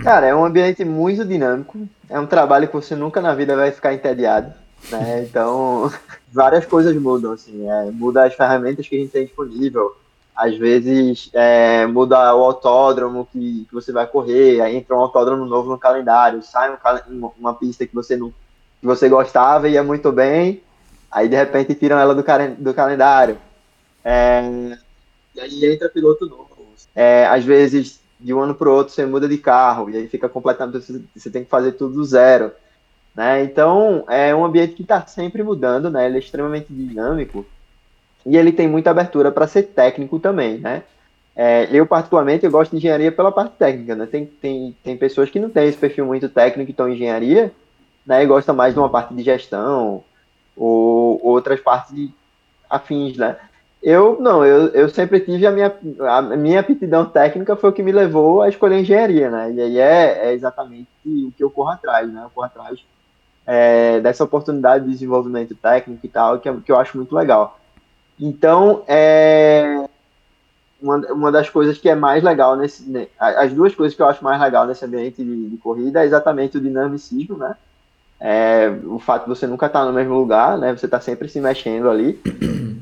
Cara, é um ambiente muito dinâmico. É um trabalho que você nunca na vida vai ficar entediado. Né? Então, várias coisas mudam. Assim, é, muda as ferramentas que a gente tem disponível. Às vezes, é, muda o autódromo que, que você vai correr. Aí entra um autódromo novo no calendário. Sai um, uma pista que você, não, que você gostava e ia muito bem. Aí, de repente, tiram ela do, do calendário. É, e aí entra piloto novo. É, às vezes de um ano para o outro você muda de carro e aí fica completamente você tem que fazer tudo do zero né? Então é um ambiente que está sempre mudando né? Ele é extremamente dinâmico e ele tem muita abertura para ser técnico também né? É, eu particularmente eu gosto de engenharia pela parte técnica né? Tem, tem, tem pessoas que não têm esse perfil muito técnico então engenharia né? E gosta mais de uma parte de gestão ou outras partes afins né eu não, eu, eu sempre tive a minha, a minha aptidão técnica foi o que me levou a escolher engenharia, né? E aí é, é exatamente o que eu corro atrás, né? Eu corro atrás é, dessa oportunidade de desenvolvimento técnico e tal, que, é, que eu acho muito legal. Então, é, uma, uma das coisas que é mais legal nesse. Né, as duas coisas que eu acho mais legal nesse ambiente de, de corrida é exatamente o dinamicismo, né? É, o fato de você nunca estar no mesmo lugar, né? Você está sempre se mexendo ali.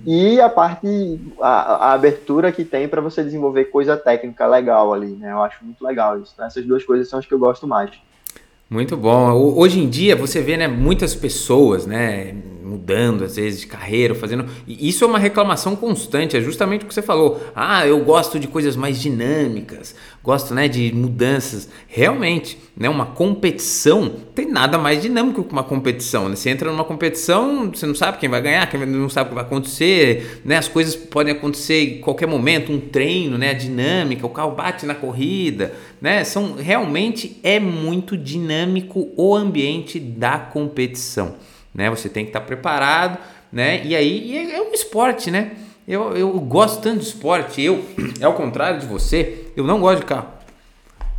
E a parte, a, a abertura que tem para você desenvolver coisa técnica legal ali, né? Eu acho muito legal isso. Essas duas coisas são as que eu gosto mais. Muito bom. Hoje em dia você vê né, muitas pessoas, né, mudando às vezes de carreira, fazendo. E isso é uma reclamação constante, é justamente o que você falou. Ah, eu gosto de coisas mais dinâmicas, gosto né, de mudanças. Realmente, né, uma competição tem nada mais dinâmico que uma competição. Né? Você entra numa competição, você não sabe quem vai ganhar, quem não sabe o que vai acontecer, né? As coisas podem acontecer em qualquer momento, um treino, né? A dinâmica, o carro bate na corrida, né? São realmente é muito dinâmico o ambiente da competição né? Você tem que estar preparado, né? E aí é, é um esporte, né? Eu, eu gosto tanto de esporte, eu, ao contrário de você, eu não gosto de carro.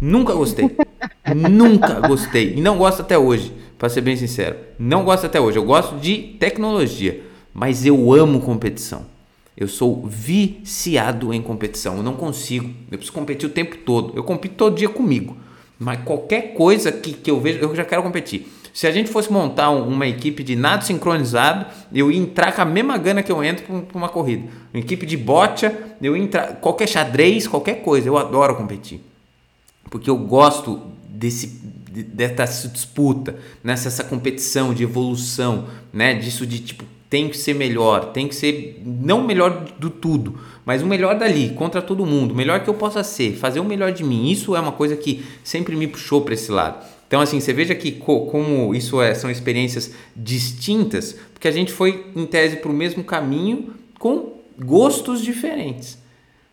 Nunca gostei. Nunca gostei. E não gosto até hoje, para ser bem sincero. Não gosto até hoje. Eu gosto de tecnologia, mas eu amo competição. Eu sou viciado em competição. Eu não consigo. Eu preciso competir o tempo todo. Eu compito todo dia comigo. Mas qualquer coisa que, que eu vejo, eu já quero competir. Se a gente fosse montar uma equipe de nado sincronizado, eu ia entrar com a mesma gana que eu entro para uma corrida. Uma equipe de bocha, eu ia entrar. Qualquer xadrez, qualquer coisa. Eu adoro competir. Porque eu gosto desse, dessa disputa, nessa essa competição de evolução, né? Disso de tipo, tem que ser melhor, tem que ser não melhor do tudo, mas o melhor dali, contra todo mundo, o melhor que eu possa ser, fazer o melhor de mim. Isso é uma coisa que sempre me puxou para esse lado. Então, assim, você veja que co como isso é, são experiências distintas, porque a gente foi, em tese, para o mesmo caminho com gostos diferentes.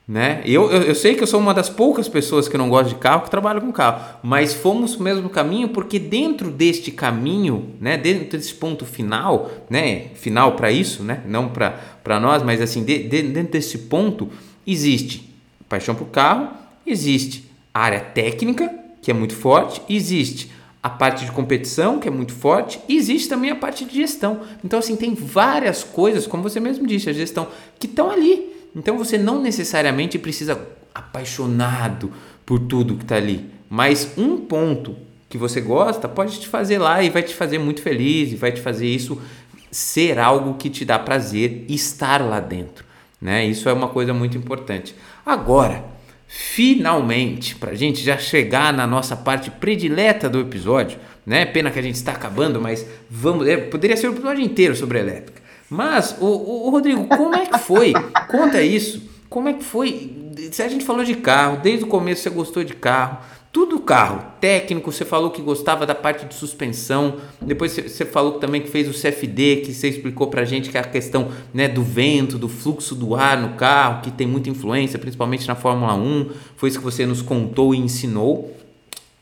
Né? Eu, eu, eu, sei que eu sou uma das poucas pessoas que não gosta de carro, que trabalha com carro, mas fomos o mesmo caminho porque dentro deste caminho, né, dentro desse ponto final, né, final para isso, né, não para nós, mas assim, de, de, dentro desse ponto, existe paixão por carro, existe área técnica, que é muito forte, existe a parte de competição, que é muito forte, e existe também a parte de gestão. Então, assim, tem várias coisas, como você mesmo disse, a gestão, que estão ali. Então, você não necessariamente precisa apaixonado por tudo que está ali, mas um ponto que você gosta pode te fazer lá e vai te fazer muito feliz e vai te fazer isso ser algo que te dá prazer estar lá dentro, né? Isso é uma coisa muito importante. Agora, finalmente, para a gente já chegar na nossa parte predileta do episódio, né? Pena que a gente está acabando, mas vamos, é, poderia ser o episódio inteiro sobre elétrica. Mas, o, o, o Rodrigo, como é que foi? Conta isso. Como é que foi? Se a gente falou de carro, desde o começo você gostou de carro, tudo carro, técnico, você falou que gostava da parte de suspensão, depois você falou também que fez o CFD, que você explicou pra gente que é a questão né, do vento, do fluxo do ar no carro, que tem muita influência, principalmente na Fórmula 1, foi isso que você nos contou e ensinou.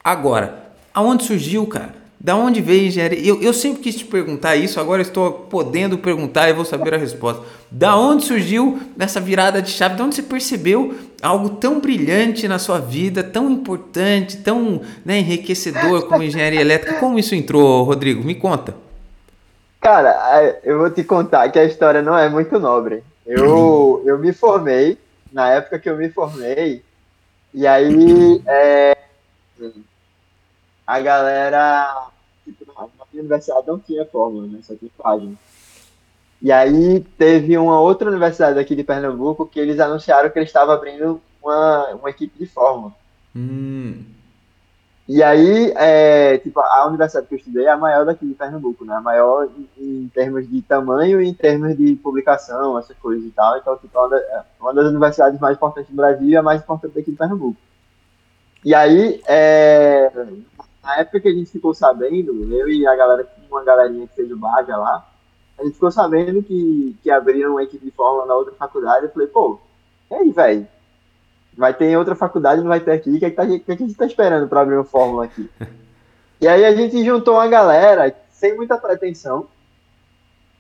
Agora, aonde surgiu, cara? Da onde veio engenharia? Eu, eu sempre quis te perguntar isso, agora estou podendo perguntar e vou saber a resposta. Da onde surgiu essa virada de chave? Da onde você percebeu algo tão brilhante na sua vida, tão importante, tão né, enriquecedor como engenharia elétrica? Como isso entrou, Rodrigo? Me conta. Cara, eu vou te contar que a história não é muito nobre. Eu, eu me formei, na época que eu me formei, e aí é, a galera universidade não tinha fórmula, né? Só tinha página. E aí teve uma outra universidade aqui de Pernambuco que eles anunciaram que eles estavam abrindo uma, uma equipe de fórmula. Hum. E aí, é, tipo, a universidade que eu estudei é a maior daqui de Pernambuco, né? A maior em, em termos de tamanho e em termos de publicação, essas coisas e tal. Então, tipo, uma, é uma das universidades mais importantes do Brasil e a mais importante daqui de Pernambuco. E aí, é, na época que a gente ficou sabendo, eu e a galera, uma galerinha que fez o Baja lá, a gente ficou sabendo que, que abriram uma equipe de Fórmula na outra faculdade. Eu falei, pô, e aí, velho? Vai ter em outra faculdade, não vai ter aqui. O que, é que, tá, que, é que a gente tá esperando para abrir uma Fórmula aqui? e aí a gente juntou uma galera, sem muita pretensão,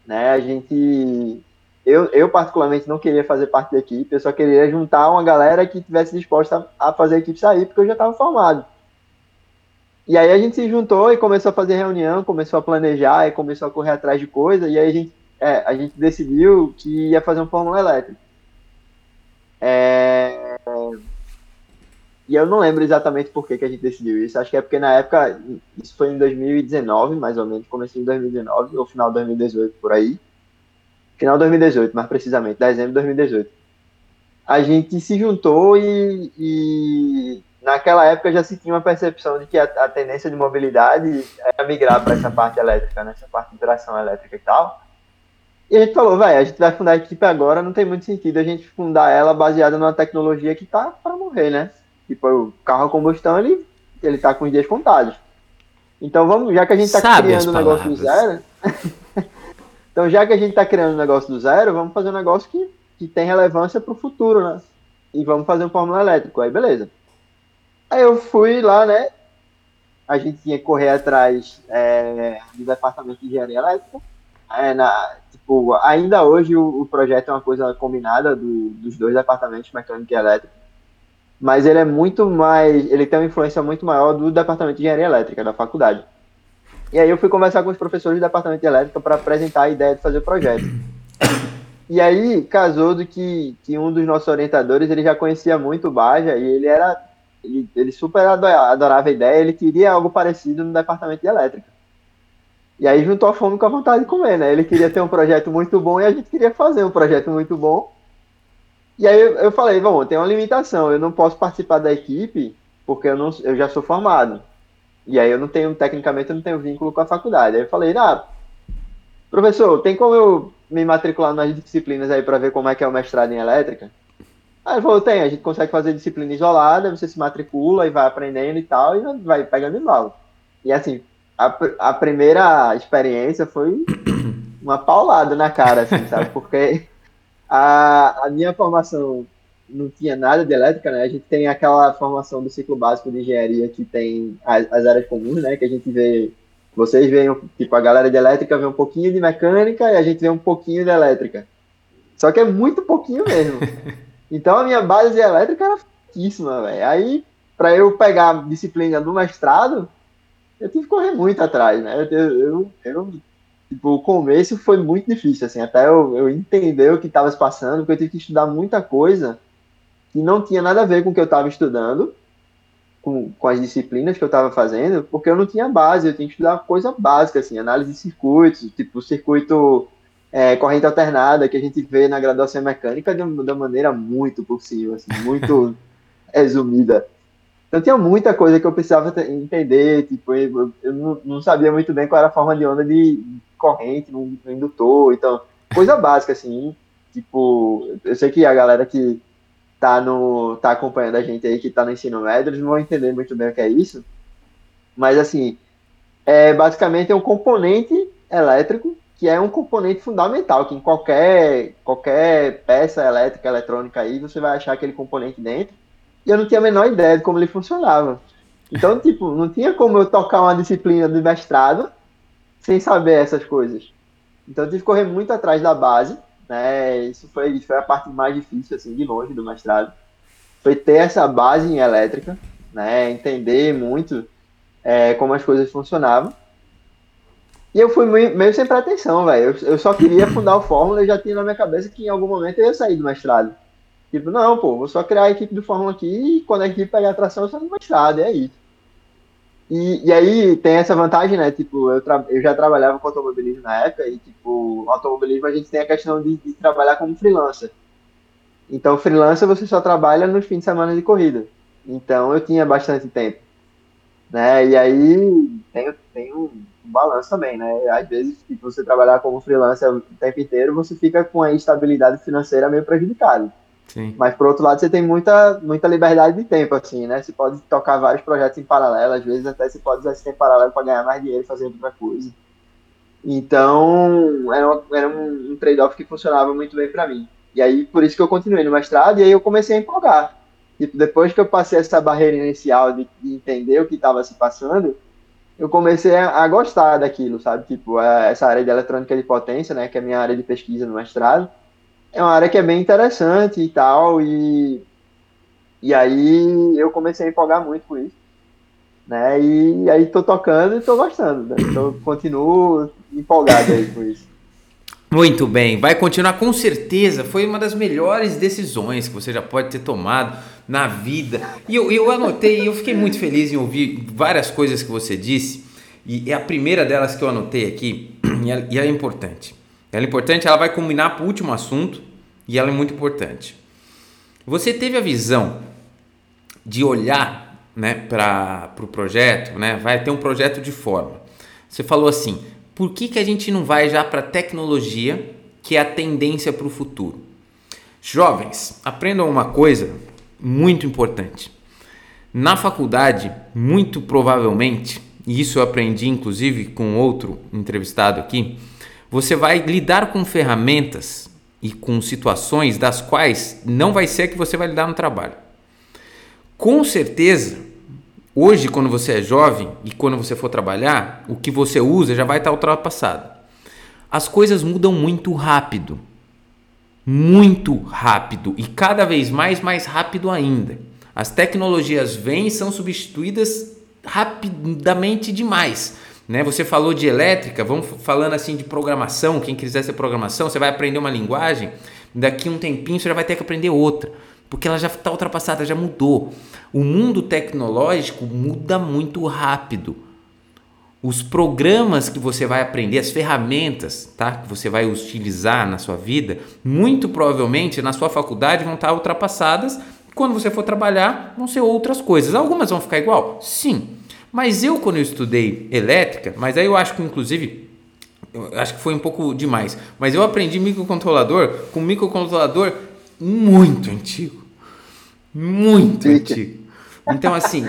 né? A gente. Eu, eu, particularmente, não queria fazer parte da equipe, eu só queria juntar uma galera que tivesse disposta a, a fazer a equipe sair, porque eu já estava formado. E aí a gente se juntou e começou a fazer reunião, começou a planejar e começou a correr atrás de coisa. E aí a gente, é, a gente decidiu que ia fazer um Fórmula Elétrica. É... E eu não lembro exatamente por que, que a gente decidiu isso. Acho que é porque na época, isso foi em 2019, mais ou menos, comecei em 2019, ou final de 2018, por aí. Final de 2018, mais precisamente, dezembro de 2018. A gente se juntou e, e naquela época já se tinha uma percepção de que a, a tendência de mobilidade era migrar para essa parte elétrica, nessa né, parte de tração elétrica e tal. E a gente falou, velho, a gente vai fundar a equipe agora, não tem muito sentido a gente fundar ela baseada numa tecnologia que tá para morrer, né? Tipo, o carro a combustão, ele, ele tá com os dias contados. Então vamos, já que a gente tá Sabe criando um negócio do zero. então, já que a gente tá criando um negócio do zero, vamos fazer um negócio que, que tem relevância pro futuro, né? E vamos fazer um Fórmula Elétrico. Aí beleza. Aí eu fui lá, né? A gente tinha que correr atrás é, do departamento de engenharia elétrica. É, na, tipo, ainda hoje o, o, projeto é uma coisa combinada do, dos dois departamentos, mecânica e elétrica mas ele é muito mais, ele tem uma influência muito maior do departamento de engenharia elétrica da faculdade. E aí eu fui conversar com os professores do departamento de elétrica para apresentar a ideia de fazer o projeto. E aí casou do que, que um dos nossos orientadores, ele já conhecia muito o Baja e ele era ele, ele super adorava a ideia, ele queria algo parecido no departamento de elétrica. E aí juntou a fome com a vontade de comer, né? Ele queria ter um projeto muito bom e a gente queria fazer um projeto muito bom. E aí eu, eu falei, bom, tem uma limitação, eu não posso participar da equipe porque eu, não, eu já sou formado. E aí eu não tenho, tecnicamente, eu não tenho vínculo com a faculdade. Aí eu falei, ah, professor, tem como eu me matricular nas disciplinas aí para ver como é que é o mestrado em elétrica? Aí ele falou, tem, a gente consegue fazer disciplina isolada, você se matricula e vai aprendendo e tal, e vai pegando embalo. E assim, a, a primeira experiência foi uma paulada na cara, assim, sabe? Porque a, a minha formação não tinha nada de elétrica, né? A gente tem aquela formação do ciclo básico de engenharia que tem as, as áreas comuns, né? Que a gente vê, vocês veem, tipo, a galera de elétrica vê um pouquinho de mecânica e a gente vê um pouquinho de elétrica. Só que é muito pouquinho mesmo. Então a minha base elétrica era pouquíssima, velho. Aí, para eu pegar a disciplina do mestrado, eu tive que correr muito atrás, né? Eu, eu, eu tipo, o começo foi muito difícil, assim, até eu, eu entender o que estava se passando, porque eu tive que estudar muita coisa que não tinha nada a ver com o que eu estava estudando, com, com as disciplinas que eu estava fazendo, porque eu não tinha base, eu tinha que estudar coisa básica, assim, análise de circuitos, tipo, circuito é, corrente alternada, que a gente vê na graduação mecânica de, de uma maneira muito possível, assim, muito resumida. Então tinha muita coisa que eu precisava entender, tipo, eu, eu não, não, sabia muito bem qual era a forma de onda de, corrente no, no indutor, então, coisa básica, assim, tipo, eu sei que a galera que tá, no, tá acompanhando a gente aí, que tá no ensino médio, eles não vão entender muito bem o que é isso, mas, assim, é, basicamente é um componente elétrico, que é um componente fundamental, que em qualquer, qualquer peça elétrica, eletrônica aí, você vai achar aquele componente dentro, e eu não tinha a menor ideia de como ele funcionava. Então, tipo, não tinha como eu tocar uma disciplina de mestrado sem saber essas coisas. Então eu tive que correr muito atrás da base, né? Isso foi, isso foi a parte mais difícil, assim, de longe do mestrado. Foi ter essa base em elétrica, né? Entender muito é, como as coisas funcionavam. E eu fui meio, sem pretensão, velho. Eu, eu, só queria fundar o Fórmula e já tinha na minha cabeça que em algum momento eu ia sair do mestrado. Tipo, não, pô, vou só criar a equipe do Fórmula aqui e quando a equipe pegar a tração, eu saio do mestrado, é isso. E, e aí tem essa vantagem, né? Tipo, eu, eu já trabalhava com automobilismo na época e, tipo, automobilismo a gente tem a questão de, de trabalhar como freelancer. Então, freelancer você só trabalha nos fins de semana de corrida. Então, eu tinha bastante tempo. Né? E aí um, um balanço também, né? Às vezes, se tipo, você trabalhar como freelancer o tempo inteiro, você fica com a instabilidade financeira meio prejudicada. Sim. Mas por outro lado, você tem muita, muita liberdade de tempo, assim, né? Você pode tocar vários projetos em paralelo, às vezes até você pode usar esse tempo paralelo para ganhar mais dinheiro fazendo outra coisa. Então, era, uma, era um, um trade-off que funcionava muito bem para mim. E aí, por isso que eu continuei no mestrado, e aí eu comecei a empolgar. Tipo, depois que eu passei essa barreira inicial de, de entender o que estava se passando, eu comecei a, a, gostar daquilo, sabe? Tipo, a, essa área de eletrônica de potência, né? Que é a minha área de pesquisa no mestrado é uma área que é bem interessante e tal, e, e aí eu comecei a empolgar muito com isso, né, e, e aí tô tocando e tô gostando, né? então continuo empolgado aí com isso. Muito bem, vai continuar com certeza. Foi uma das melhores decisões que você já pode ter tomado na vida. E eu, eu anotei, eu fiquei muito feliz em ouvir várias coisas que você disse. E a primeira delas que eu anotei aqui, e ela é importante. Ela é importante, ela vai combinar para o último assunto e ela é muito importante. Você teve a visão de olhar né, para o pro projeto, né, vai ter um projeto de forma. Você falou assim, por que, que a gente não vai já para tecnologia que é a tendência para o futuro. Jovens, aprendam uma coisa muito importante. Na faculdade, muito provavelmente, e isso eu aprendi inclusive com outro entrevistado aqui, você vai lidar com ferramentas e com situações das quais não vai ser que você vai lidar no trabalho. Com certeza, hoje, quando você é jovem e quando você for trabalhar, o que você usa já vai estar ultrapassado. As coisas mudam muito rápido. Muito rápido e cada vez mais, mais rápido ainda. As tecnologias vêm e são substituídas rapidamente demais. Né? Você falou de elétrica, vamos falando assim de programação. Quem quiser ser programação, você vai aprender uma linguagem, daqui um tempinho você já vai ter que aprender outra, porque ela já está ultrapassada, já mudou. O mundo tecnológico muda muito rápido. Os programas que você vai aprender, as ferramentas tá, que você vai utilizar na sua vida, muito provavelmente na sua faculdade vão estar ultrapassadas. Quando você for trabalhar, vão ser outras coisas. Algumas vão ficar igual? Sim. Mas eu, quando eu estudei elétrica, mas aí eu acho que inclusive, eu acho que foi um pouco demais, mas eu aprendi microcontrolador com um microcontrolador muito antigo. Muito antigo. Então, assim,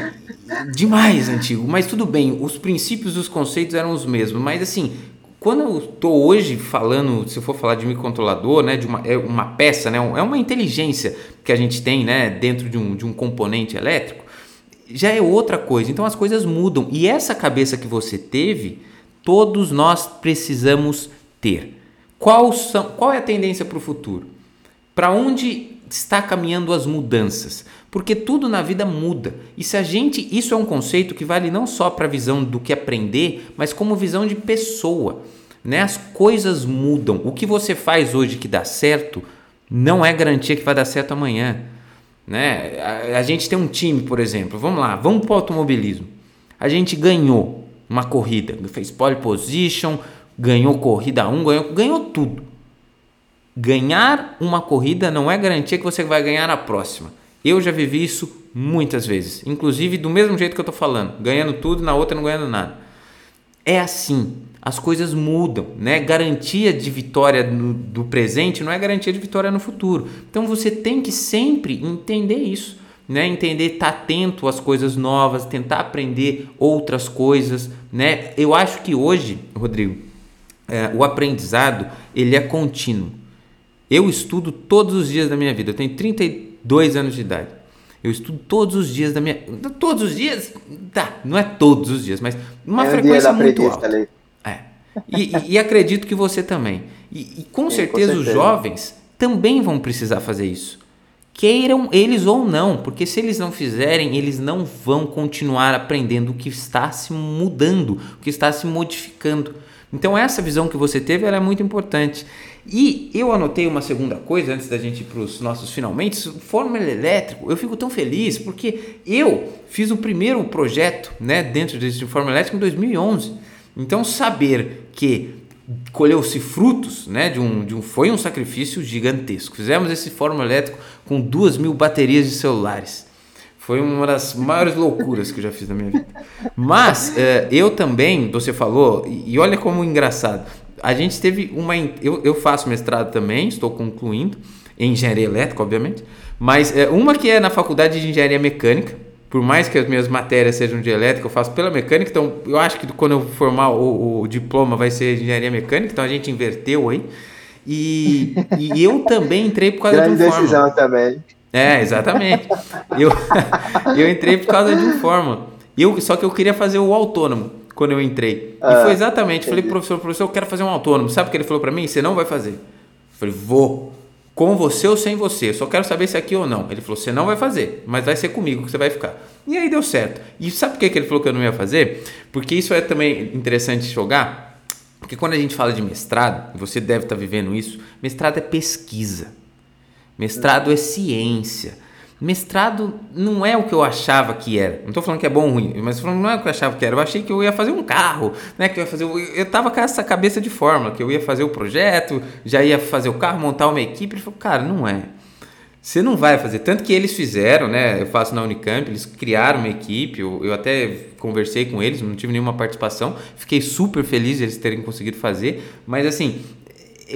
demais antigo. Mas tudo bem, os princípios os conceitos eram os mesmos. Mas, assim, quando eu estou hoje falando, se eu for falar de microcontrolador, né, de uma, é uma peça, né, é uma inteligência que a gente tem né, dentro de um, de um componente elétrico, já é outra coisa. Então as coisas mudam. E essa cabeça que você teve, todos nós precisamos ter. Qual, são, qual é a tendência para o futuro? Para onde está caminhando as mudanças? Porque tudo na vida muda. E se a gente, isso é um conceito que vale não só para a visão do que aprender, mas como visão de pessoa. Né? As coisas mudam. O que você faz hoje que dá certo não é garantia que vai dar certo amanhã. Né? A, a gente tem um time, por exemplo, vamos lá, vamos para o automobilismo. A gente ganhou uma corrida, fez pole position, ganhou corrida 1, ganhou, ganhou tudo. Ganhar uma corrida não é garantia que você vai ganhar a próxima. Eu já vivi isso muitas vezes, inclusive do mesmo jeito que eu estou falando, ganhando tudo, na outra não ganhando nada. É assim as coisas mudam, né? Garantia de vitória no, do presente não é garantia de vitória no futuro. Então você tem que sempre entender isso, né? Entender, estar tá atento às coisas novas, tentar aprender outras coisas, né? Eu acho que hoje, Rodrigo, é, o aprendizado ele é contínuo. Eu estudo todos os dias da minha vida. Eu tenho 32 anos de idade. Eu estudo todos os dias da minha. Todos os dias? Tá, não é todos os dias, mas uma é frequência muito alta. Ali. E, e, acredito que você também. E, e com, certeza com, certeza os jovens também vão precisar fazer isso. Queiram eles ou não, porque se eles não fizerem, eles não vão continuar aprendendo o que está se mudando, o que está se modificando. Então essa visão que você teve é muito importante. E eu anotei uma segunda coisa antes da gente ir para os nossos finalmente, Fórmula Elétrico. Eu fico tão feliz porque eu fiz o primeiro projeto, né, dentro desse Fórmula Elétrico em 2011. Então, saber que colheu-se frutos, né, de um, de um, foi um sacrifício gigantesco. Fizemos esse fórmula elétrico com duas mil baterias de celulares. Foi uma das maiores loucuras que eu já fiz na minha vida. Mas é, eu também, você falou, e olha como engraçado, a gente teve uma. Eu, eu faço mestrado também, estou concluindo, em engenharia elétrica, obviamente, mas é, uma que é na faculdade de engenharia mecânica, por mais que as minhas matérias sejam de elétrica, eu faço pela mecânica, então eu acho que quando eu formar o, o diploma vai ser engenharia mecânica, então a gente inverteu aí. E, e eu também entrei por causa Grande de um decisão também. É, exatamente. Eu, eu entrei por causa de um fórmula. Eu, só que eu queria fazer o autônomo quando eu entrei. Ah, e foi exatamente, entendi. falei, professor, professor, eu quero fazer um autônomo. Sabe o que ele falou para mim? Você não vai fazer. Eu falei, vou com você ou sem você, eu só quero saber se é aqui ou não. Ele falou: você não vai fazer, mas vai ser comigo que você vai ficar. E aí deu certo. E sabe por que ele falou que eu não ia fazer? Porque isso é também interessante jogar. Porque quando a gente fala de mestrado, você deve estar vivendo isso, mestrado é pesquisa. Mestrado é ciência. Mestrado não é o que eu achava que era. Não estou falando que é bom ou ruim, mas falando não é o que eu achava que era. Eu achei que eu ia fazer um carro, né? Que eu ia fazer. Eu estava com essa cabeça de fórmula, que eu ia fazer o projeto, já ia fazer o carro, montar uma equipe. Ele falou, cara, não é. Você não vai fazer. Tanto que eles fizeram, né? Eu faço na Unicamp, eles criaram uma equipe. Eu, eu até conversei com eles, não tive nenhuma participação. Fiquei super feliz de eles terem conseguido fazer. Mas assim,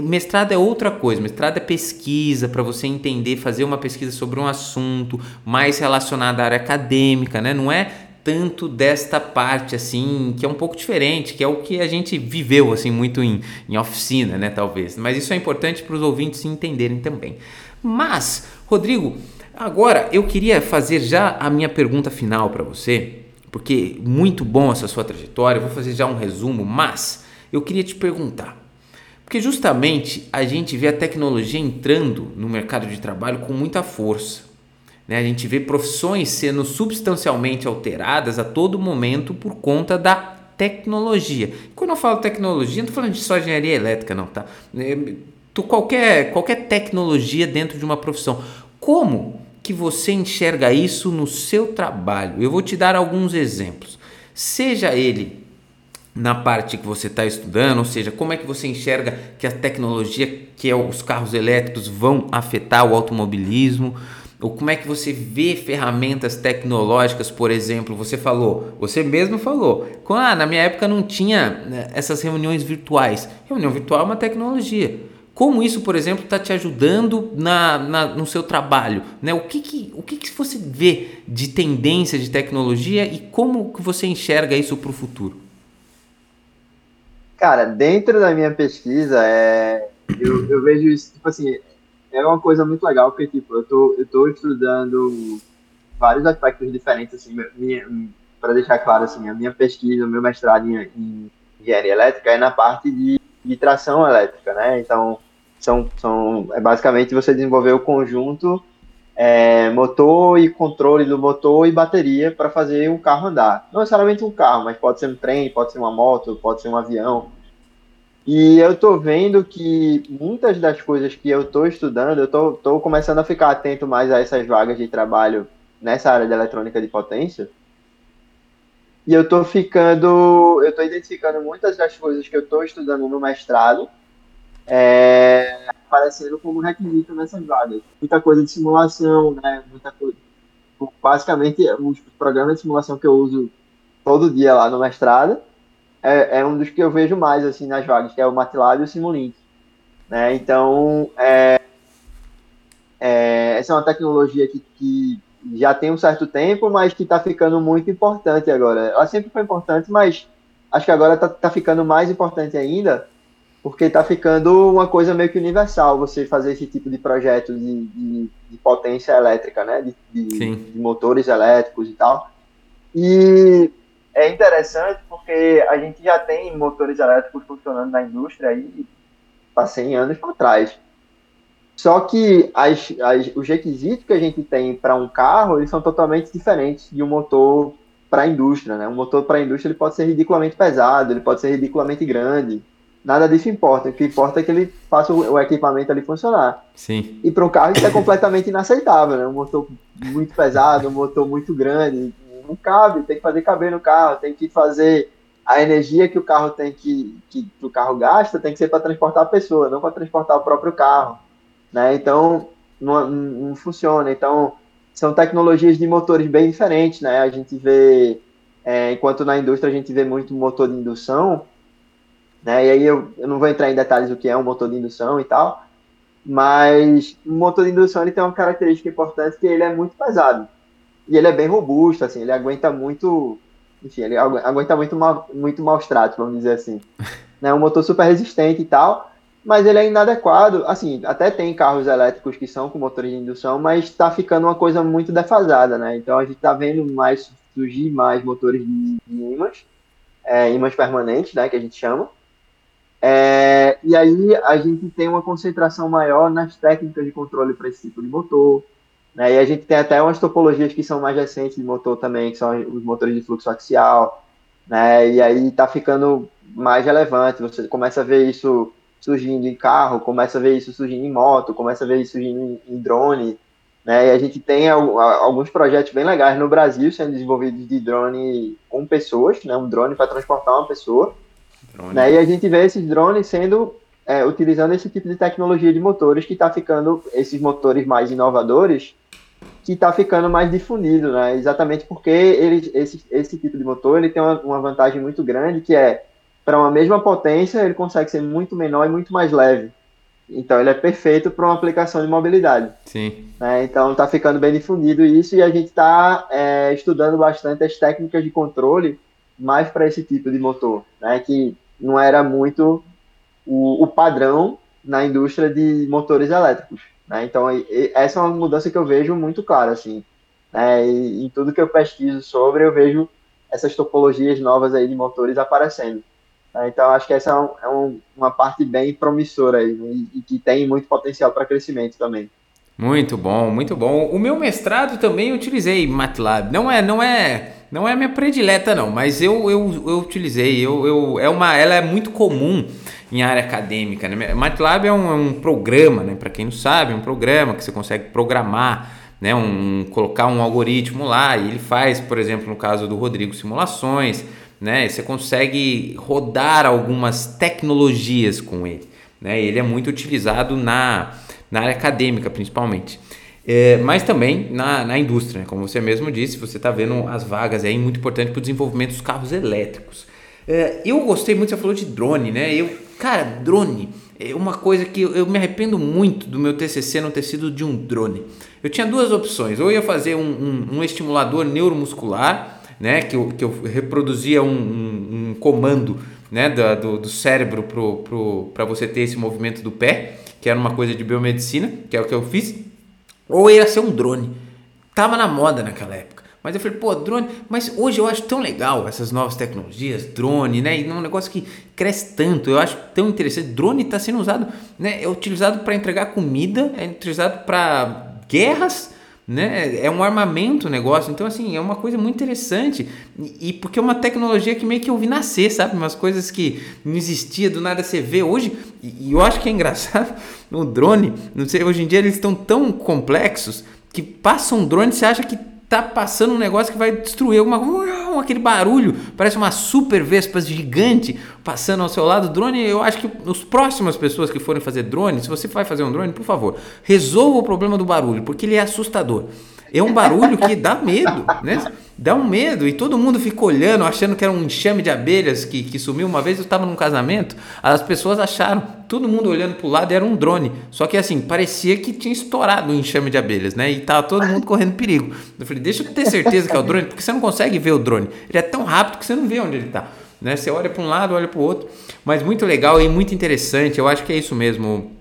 mestrado é outra coisa, mestrado é pesquisa para você entender, fazer uma pesquisa sobre um assunto mais relacionado à área acadêmica, né? Não é tanto desta parte assim, que é um pouco diferente, que é o que a gente viveu assim muito em, em oficina, né, talvez. Mas isso é importante para os ouvintes entenderem também. Mas, Rodrigo, agora eu queria fazer já a minha pergunta final para você, porque muito bom essa sua trajetória, eu vou fazer já um resumo, mas eu queria te perguntar, porque justamente a gente vê a tecnologia entrando no mercado de trabalho com muita força. Né? A gente vê profissões sendo substancialmente alteradas a todo momento por conta da tecnologia. Quando eu falo tecnologia, não estou falando de só engenharia elétrica, não, tá? É, qualquer, qualquer tecnologia dentro de uma profissão. Como que você enxerga isso no seu trabalho? Eu vou te dar alguns exemplos. Seja ele na parte que você está estudando, ou seja, como é que você enxerga que a tecnologia, que é os carros elétricos, vão afetar o automobilismo? Ou como é que você vê ferramentas tecnológicas, por exemplo? Você falou, você mesmo falou, ah, na minha época não tinha né, essas reuniões virtuais. Reunião virtual é uma tecnologia. Como isso, por exemplo, está te ajudando na, na, no seu trabalho? Né? O, que, que, o que, que você vê de tendência de tecnologia e como que você enxerga isso para o futuro? Cara, dentro da minha pesquisa, é, eu, eu vejo isso, tipo assim, é uma coisa muito legal, porque, tipo, eu tô, eu tô estudando vários aspectos diferentes, assim, para deixar claro, assim, a minha pesquisa, o meu mestrado em, em engenharia elétrica é na parte de, de tração elétrica, né? Então, são, são, é basicamente você desenvolver o conjunto é, motor e controle do motor e bateria para fazer o carro andar. Não necessariamente um carro, mas pode ser um trem, pode ser uma moto, pode ser um avião. E eu tô vendo que muitas das coisas que eu tô estudando, eu tô começando a ficar atento mais a essas vagas de trabalho nessa área de eletrônica de potência. E eu tô ficando, eu tô identificando muitas das coisas que eu tô estudando no mestrado, é, aparecendo como requisito nessas vagas. Muita coisa de simulação, né? Muita coisa. Basicamente, os programas de simulação que eu uso todo dia lá no mestrado é, é, um dos que eu vejo mais assim nas vagas, que é o MATLAB e o Simulink. Né? Então, é, é, essa é uma tecnologia que, que já tem um certo tempo, mas que está ficando muito importante agora. Ela sempre foi importante, mas acho que agora está tá ficando mais importante ainda, porque está ficando uma coisa meio que universal você fazer esse tipo de projeto de, de, de potência elétrica, né? De, de, motores elétricos e tal. E é interessante porque a gente já tem motores elétricos funcionando na indústria aí há 100 anos para trás. Só que as, as, os requisitos que a gente tem para um carro eles são totalmente diferentes de um motor para a indústria. Né? Um motor para a indústria ele pode ser ridiculamente pesado, ele pode ser ridiculamente grande. Nada disso importa. O que importa é que ele faça o, equipamento ali funcionar. Sim. E para um carro isso é completamente inaceitável. Né? Um motor muito pesado, um motor muito grande, não cabe, tem que fazer caber no carro, tem que fazer a energia que o carro tem que, que o carro gasta tem que ser para transportar a pessoa, não para transportar o próprio carro, né? Então não, não funciona. Então são tecnologias de motores bem diferentes, né? A gente vê, é, enquanto na indústria a gente vê muito motor de indução, né? E aí eu, eu não vou entrar em detalhes do que é um motor de indução e tal, mas o motor de indução ele tem uma característica importante que ele é muito pesado. E ele é bem robusto, assim, ele aguenta muito. Enfim, ele aguenta muito, mal, muito maus tratos, vamos dizer assim. É um motor super resistente e tal, mas ele é inadequado. Assim, até tem carros elétricos que são com motores de indução, mas está ficando uma coisa muito defasada, né? Então a gente está vendo mais surgir mais motores de, de ímãs, é, ímãs permanentes, né, que a gente chama. É, e aí a gente tem uma concentração maior nas técnicas de controle para esse tipo de motor. Né? E a gente tem até umas topologias que são mais recentes de motor também, que são os motores de fluxo axial, né? E aí está ficando mais relevante. Você começa a ver isso surgindo em carro, começa a ver isso surgindo em moto, começa a ver isso surgindo em drone, né? E a gente tem alguns projetos bem legais no Brasil sendo desenvolvidos de drone com pessoas, né? Um drone para transportar uma pessoa. Né? E a gente vê esses drones sendo é, utilizando esse tipo de tecnologia de motores que está ficando esses motores mais inovadores que está ficando mais difundido, né? Exatamente porque ele, esse, esse tipo de motor ele tem uma, uma vantagem muito grande que é para uma mesma potência ele consegue ser muito menor e muito mais leve. Então ele é perfeito para uma aplicação de mobilidade. Sim. Né? Então está ficando bem difundido isso e a gente está é, estudando bastante as técnicas de controle mais para esse tipo de motor, né? que não era muito o, o padrão na indústria de motores elétricos. Né? Então essa é uma mudança que eu vejo muito clara. Assim, né? e, em tudo que eu pesquiso sobre, eu vejo essas topologias novas aí de motores aparecendo. Né? Então, acho que essa é, um, é um, uma parte bem promissora aí, e, e que tem muito potencial para crescimento também. Muito bom, muito bom. O meu mestrado também utilizei MATLAB. Não é, não é, não é minha predileta não, mas eu, eu, eu utilizei. Eu, eu, é uma, ela é muito comum em área acadêmica. Né? MATLAB é um, é um programa, né? Para quem não sabe, é um programa que você consegue programar né, um, colocar um algoritmo lá e ele faz, por exemplo, no caso do Rodrigo, simulações, né, você consegue rodar algumas tecnologias com ele. Né, ele é muito utilizado na, na área acadêmica, principalmente. É, mas também na, na indústria, né, como você mesmo disse, você está vendo as vagas aí, muito importante para o desenvolvimento dos carros elétricos. É, eu gostei muito, você falou de drone, né? Eu, cara, drone é uma coisa que eu, eu me arrependo muito do meu TCC não ter sido de um drone. Eu tinha duas opções, ou ia fazer um, um, um estimulador neuromuscular, né, que eu, que eu reproduzia um, um, um comando né, do, do cérebro para você ter esse movimento do pé, que era uma coisa de biomedicina, que é o que eu fiz, ou ia ser um drone. Tava na moda naquela época. Mas eu falei, pô, drone, mas hoje eu acho tão legal essas novas tecnologias, drone, né? E é um negócio que cresce tanto, eu acho tão interessante. Drone está sendo usado, né? É utilizado para entregar comida, é utilizado para guerras, né? É um armamento o negócio. Então, assim, é uma coisa muito interessante. E, porque é uma tecnologia que meio que eu vi nascer, sabe? Umas coisas que não existia, do nada você vê. Hoje, e, e eu acho que é engraçado, no drone, não sei, hoje em dia eles estão tão complexos que passa um drone, você acha que tá passando um negócio que vai destruir alguma aquele barulho, parece uma super vespa gigante passando ao seu lado. Drone, eu acho que as próximas pessoas que forem fazer drone, se você vai fazer um drone, por favor, resolva o problema do barulho, porque ele é assustador. É um barulho que dá medo, né? Dá um medo e todo mundo fica olhando, achando que era um enxame de abelhas que, que sumiu. Uma vez eu estava num casamento, as pessoas acharam, todo mundo olhando para o lado, era um drone. Só que assim, parecia que tinha estourado um enxame de abelhas, né? E tava todo mundo correndo perigo. Eu falei, deixa eu ter certeza que é o drone, porque você não consegue ver o drone. Ele é tão rápido que você não vê onde ele está. Né? Você olha para um lado, olha para o outro. Mas muito legal e muito interessante. Eu acho que é isso mesmo,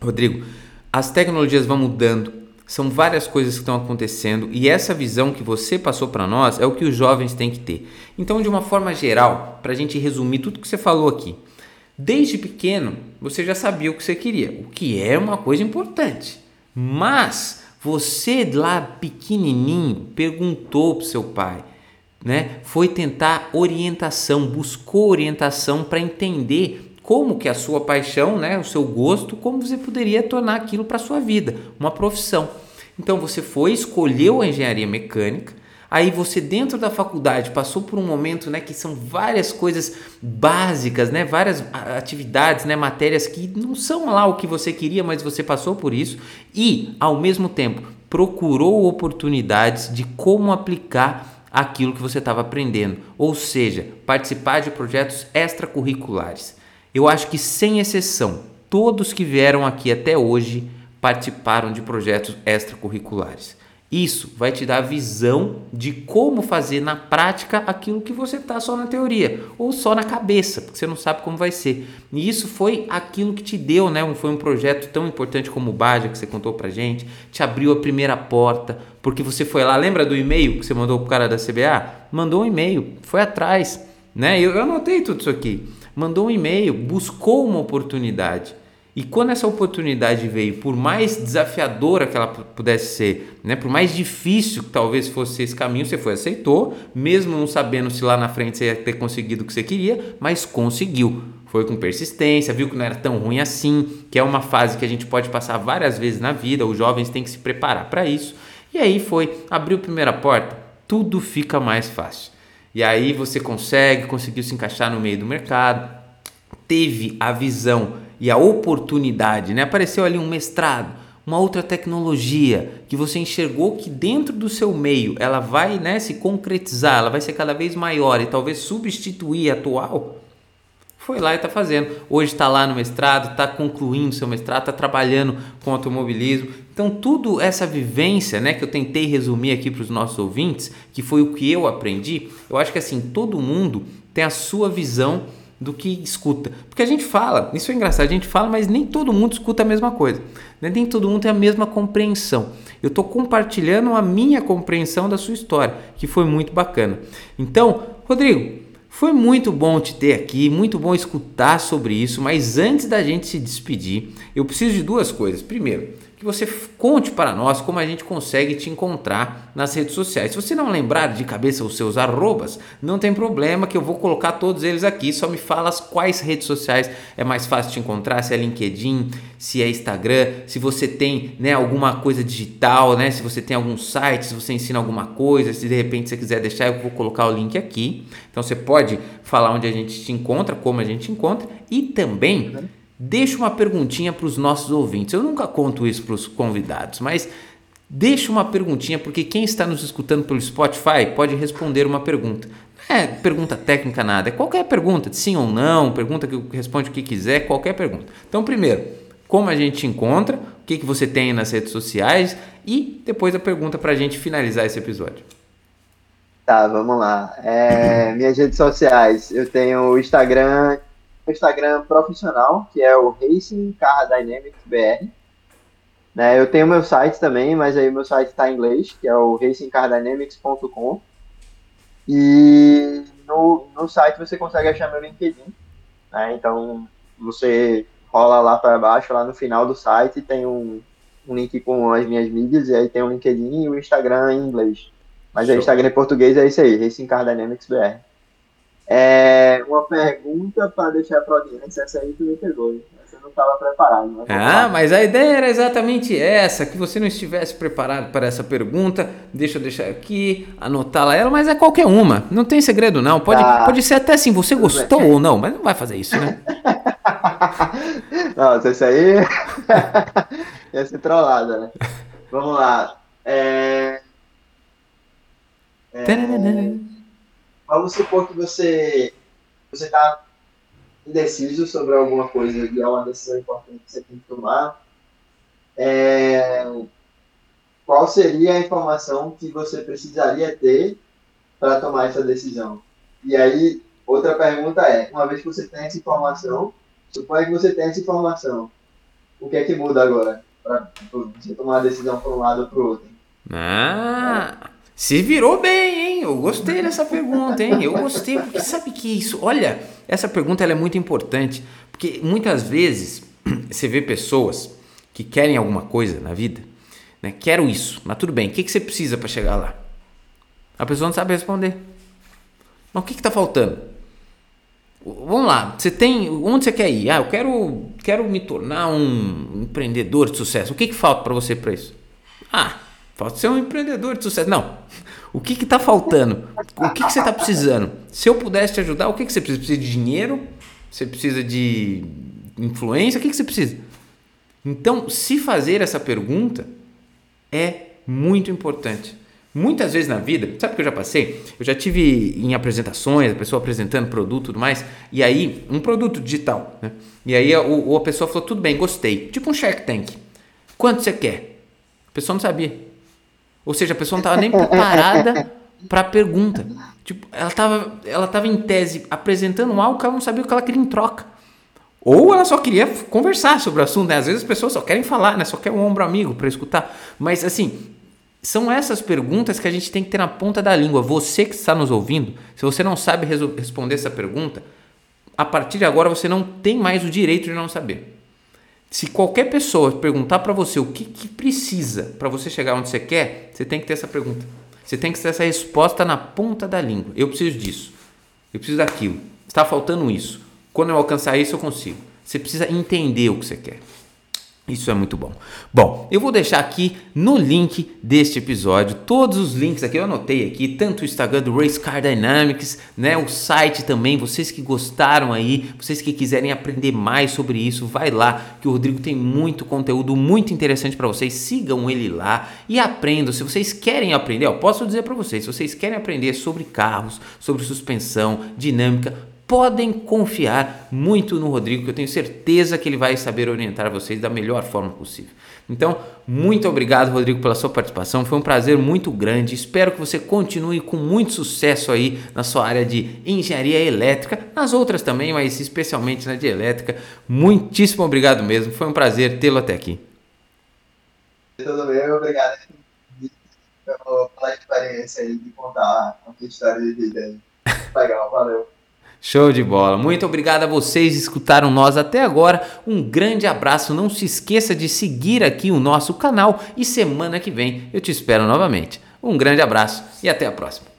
Rodrigo. As tecnologias vão mudando são várias coisas que estão acontecendo e essa visão que você passou para nós é o que os jovens têm que ter. Então, de uma forma geral, para a gente resumir tudo que você falou aqui, desde pequeno você já sabia o que você queria, o que é uma coisa importante. Mas você lá pequenininho perguntou para seu pai, né? Foi tentar orientação, buscou orientação para entender como que a sua paixão, né, o seu gosto, como você poderia tornar aquilo para sua vida, uma profissão. Então você foi, escolheu a engenharia mecânica, aí você dentro da faculdade passou por um momento, né, que são várias coisas básicas, né, várias atividades, né, matérias que não são lá o que você queria, mas você passou por isso e ao mesmo tempo procurou oportunidades de como aplicar aquilo que você estava aprendendo, ou seja, participar de projetos extracurriculares. Eu acho que, sem exceção, todos que vieram aqui até hoje participaram de projetos extracurriculares. Isso vai te dar a visão de como fazer na prática aquilo que você está só na teoria ou só na cabeça, porque você não sabe como vai ser. E isso foi aquilo que te deu, né? Foi um projeto tão importante como o Baja que você contou pra gente, te abriu a primeira porta, porque você foi lá, lembra do e-mail que você mandou pro cara da CBA? Mandou um e-mail, foi atrás, né? Eu, eu anotei tudo isso aqui mandou um e-mail, buscou uma oportunidade. E quando essa oportunidade veio, por mais desafiadora que ela pudesse ser, né, por mais difícil que talvez fosse esse caminho, você foi aceitou, mesmo não sabendo se lá na frente você ia ter conseguido o que você queria, mas conseguiu. Foi com persistência, viu que não era tão ruim assim, que é uma fase que a gente pode passar várias vezes na vida, os jovens têm que se preparar para isso. E aí foi, abriu a primeira porta, tudo fica mais fácil. E aí você consegue, conseguiu se encaixar no meio do mercado, teve a visão e a oportunidade, né? Apareceu ali um mestrado, uma outra tecnologia que você enxergou que dentro do seu meio ela vai né, se concretizar, ela vai ser cada vez maior e talvez substituir a atual. Foi lá e está fazendo. Hoje está lá no mestrado, está concluindo seu mestrado, está trabalhando com automobilismo. Então, tudo essa vivência, né, que eu tentei resumir aqui para os nossos ouvintes, que foi o que eu aprendi, eu acho que assim, todo mundo tem a sua visão do que escuta. Porque a gente fala, isso é engraçado, a gente fala, mas nem todo mundo escuta a mesma coisa. Né? Nem todo mundo tem a mesma compreensão. Eu estou compartilhando a minha compreensão da sua história, que foi muito bacana. Então, Rodrigo, foi muito bom te ter aqui, muito bom escutar sobre isso, mas antes da gente se despedir, eu preciso de duas coisas. Primeiro, que você conte para nós como a gente consegue te encontrar nas redes sociais. Se você não lembrar de cabeça os seus arrobas, não tem problema que eu vou colocar todos eles aqui. Só me fala quais redes sociais é mais fácil te encontrar, se é LinkedIn, se é Instagram, se você tem né, alguma coisa digital, né, se você tem algum site, se você ensina alguma coisa, se de repente você quiser deixar, eu vou colocar o link aqui. Então você pode falar onde a gente te encontra, como a gente encontra e também Deixa uma perguntinha para os nossos ouvintes. Eu nunca conto isso para os convidados, mas deixa uma perguntinha, porque quem está nos escutando pelo Spotify pode responder uma pergunta. Não é pergunta técnica nada, é qualquer pergunta, de sim ou não, pergunta que responde o que quiser, qualquer pergunta. Então, primeiro, como a gente te encontra, o que, que você tem nas redes sociais e depois a pergunta para a gente finalizar esse episódio. Tá, vamos lá. É, minhas redes sociais, eu tenho o Instagram Instagram profissional, que é o Racing Car Dynamics BR. Né, eu tenho meu site também, mas aí o meu site está em inglês, que é o racingcardynamics.com. E no, no site você consegue achar meu LinkedIn. Né, então você rola lá para baixo, lá no final do site, tem um, um link com as minhas mídias, e aí tem o LinkedIn e o Instagram em inglês. Mas o Instagram em português é isso aí, Racing Car Dynamics BR. É uma pergunta para deixar para a audiência. Essa aí tu me pegou. Você não estava preparado. Né? Ah, mas a ideia era exatamente essa: que você não estivesse preparado para essa pergunta. Deixa eu deixar aqui, anotá-la ela, mas é qualquer uma. Não tem segredo, não. Pode, ah, pode ser até assim: você gostou ou não, mas não vai fazer isso, né? Nossa, isso aí ia ser trollada, né? Vamos lá. É... É... Vamos supor que você você está indeciso sobre alguma coisa e é uma decisão importante que você tem que tomar. É, qual seria a informação que você precisaria ter para tomar essa decisão? E aí, outra pergunta é, uma vez que você tem essa informação, suponha que você tem essa informação, o que é que muda agora para você tomar a decisão para um lado ou para o outro? Ah, se virou bem, hein? Eu gostei dessa pergunta, hein? Eu gostei, porque sabe que isso. Olha, essa pergunta é muito importante, porque muitas vezes você vê pessoas que querem alguma coisa na vida, né? Quero isso, mas tudo bem, o que, que você precisa para chegar lá? A pessoa não sabe responder. Mas o que está faltando? Vamos lá, você tem. Onde você quer ir? Ah, eu quero, quero me tornar um empreendedor de sucesso. O que, que falta para você para isso? Ah, Falta ser um empreendedor de sucesso. Não. O que está faltando? O que, que você está precisando? Se eu pudesse te ajudar, o que, que você precisa? Precisa de dinheiro? Você precisa de influência? O que, que você precisa? Então, se fazer essa pergunta é muito importante. Muitas vezes na vida, sabe o que eu já passei? Eu já tive em apresentações, a pessoa apresentando produto e tudo mais, e aí, um produto digital, né? E aí a, a pessoa falou, tudo bem, gostei. Tipo um Shark Tank. Quanto você quer? A pessoa não sabia. Ou seja, a pessoa não estava nem preparada para a pergunta. Tipo, ela estava ela tava em tese apresentando algo que ela não sabia o que ela queria em troca. Ou ela só queria conversar sobre o assunto. Né? Às vezes as pessoas só querem falar, né? só quer um ombro amigo para escutar. Mas assim, são essas perguntas que a gente tem que ter na ponta da língua. Você que está nos ouvindo, se você não sabe responder essa pergunta, a partir de agora você não tem mais o direito de não saber. Se qualquer pessoa perguntar para você o que, que precisa para você chegar onde você quer, você tem que ter essa pergunta. Você tem que ter essa resposta na ponta da língua. Eu preciso disso. Eu preciso daquilo. Está faltando isso. Quando eu alcançar isso, eu consigo. Você precisa entender o que você quer. Isso é muito bom. Bom, eu vou deixar aqui no link deste episódio todos os links aqui, eu anotei aqui, tanto o Instagram do Race Car Dynamics, né, o site também, vocês que gostaram aí, vocês que quiserem aprender mais sobre isso, vai lá, que o Rodrigo tem muito conteúdo muito interessante para vocês, sigam ele lá e aprendam. Se vocês querem aprender, ó, posso dizer para vocês, se vocês querem aprender sobre carros, sobre suspensão, dinâmica, podem confiar muito no Rodrigo, que eu tenho certeza que ele vai saber orientar vocês da melhor forma possível. Então, muito obrigado, Rodrigo, pela sua participação. Foi um prazer muito grande. Espero que você continue com muito sucesso aí na sua área de engenharia elétrica, nas outras também, mas especialmente na de elétrica. Muitíssimo obrigado mesmo. Foi um prazer tê-lo até aqui. Tudo bem, obrigado pela experiência aí de contar a história de vida. Legal, valeu. Show de bola. Muito obrigado a vocês que escutaram nós até agora. Um grande abraço. Não se esqueça de seguir aqui o nosso canal e semana que vem eu te espero novamente. Um grande abraço e até a próxima.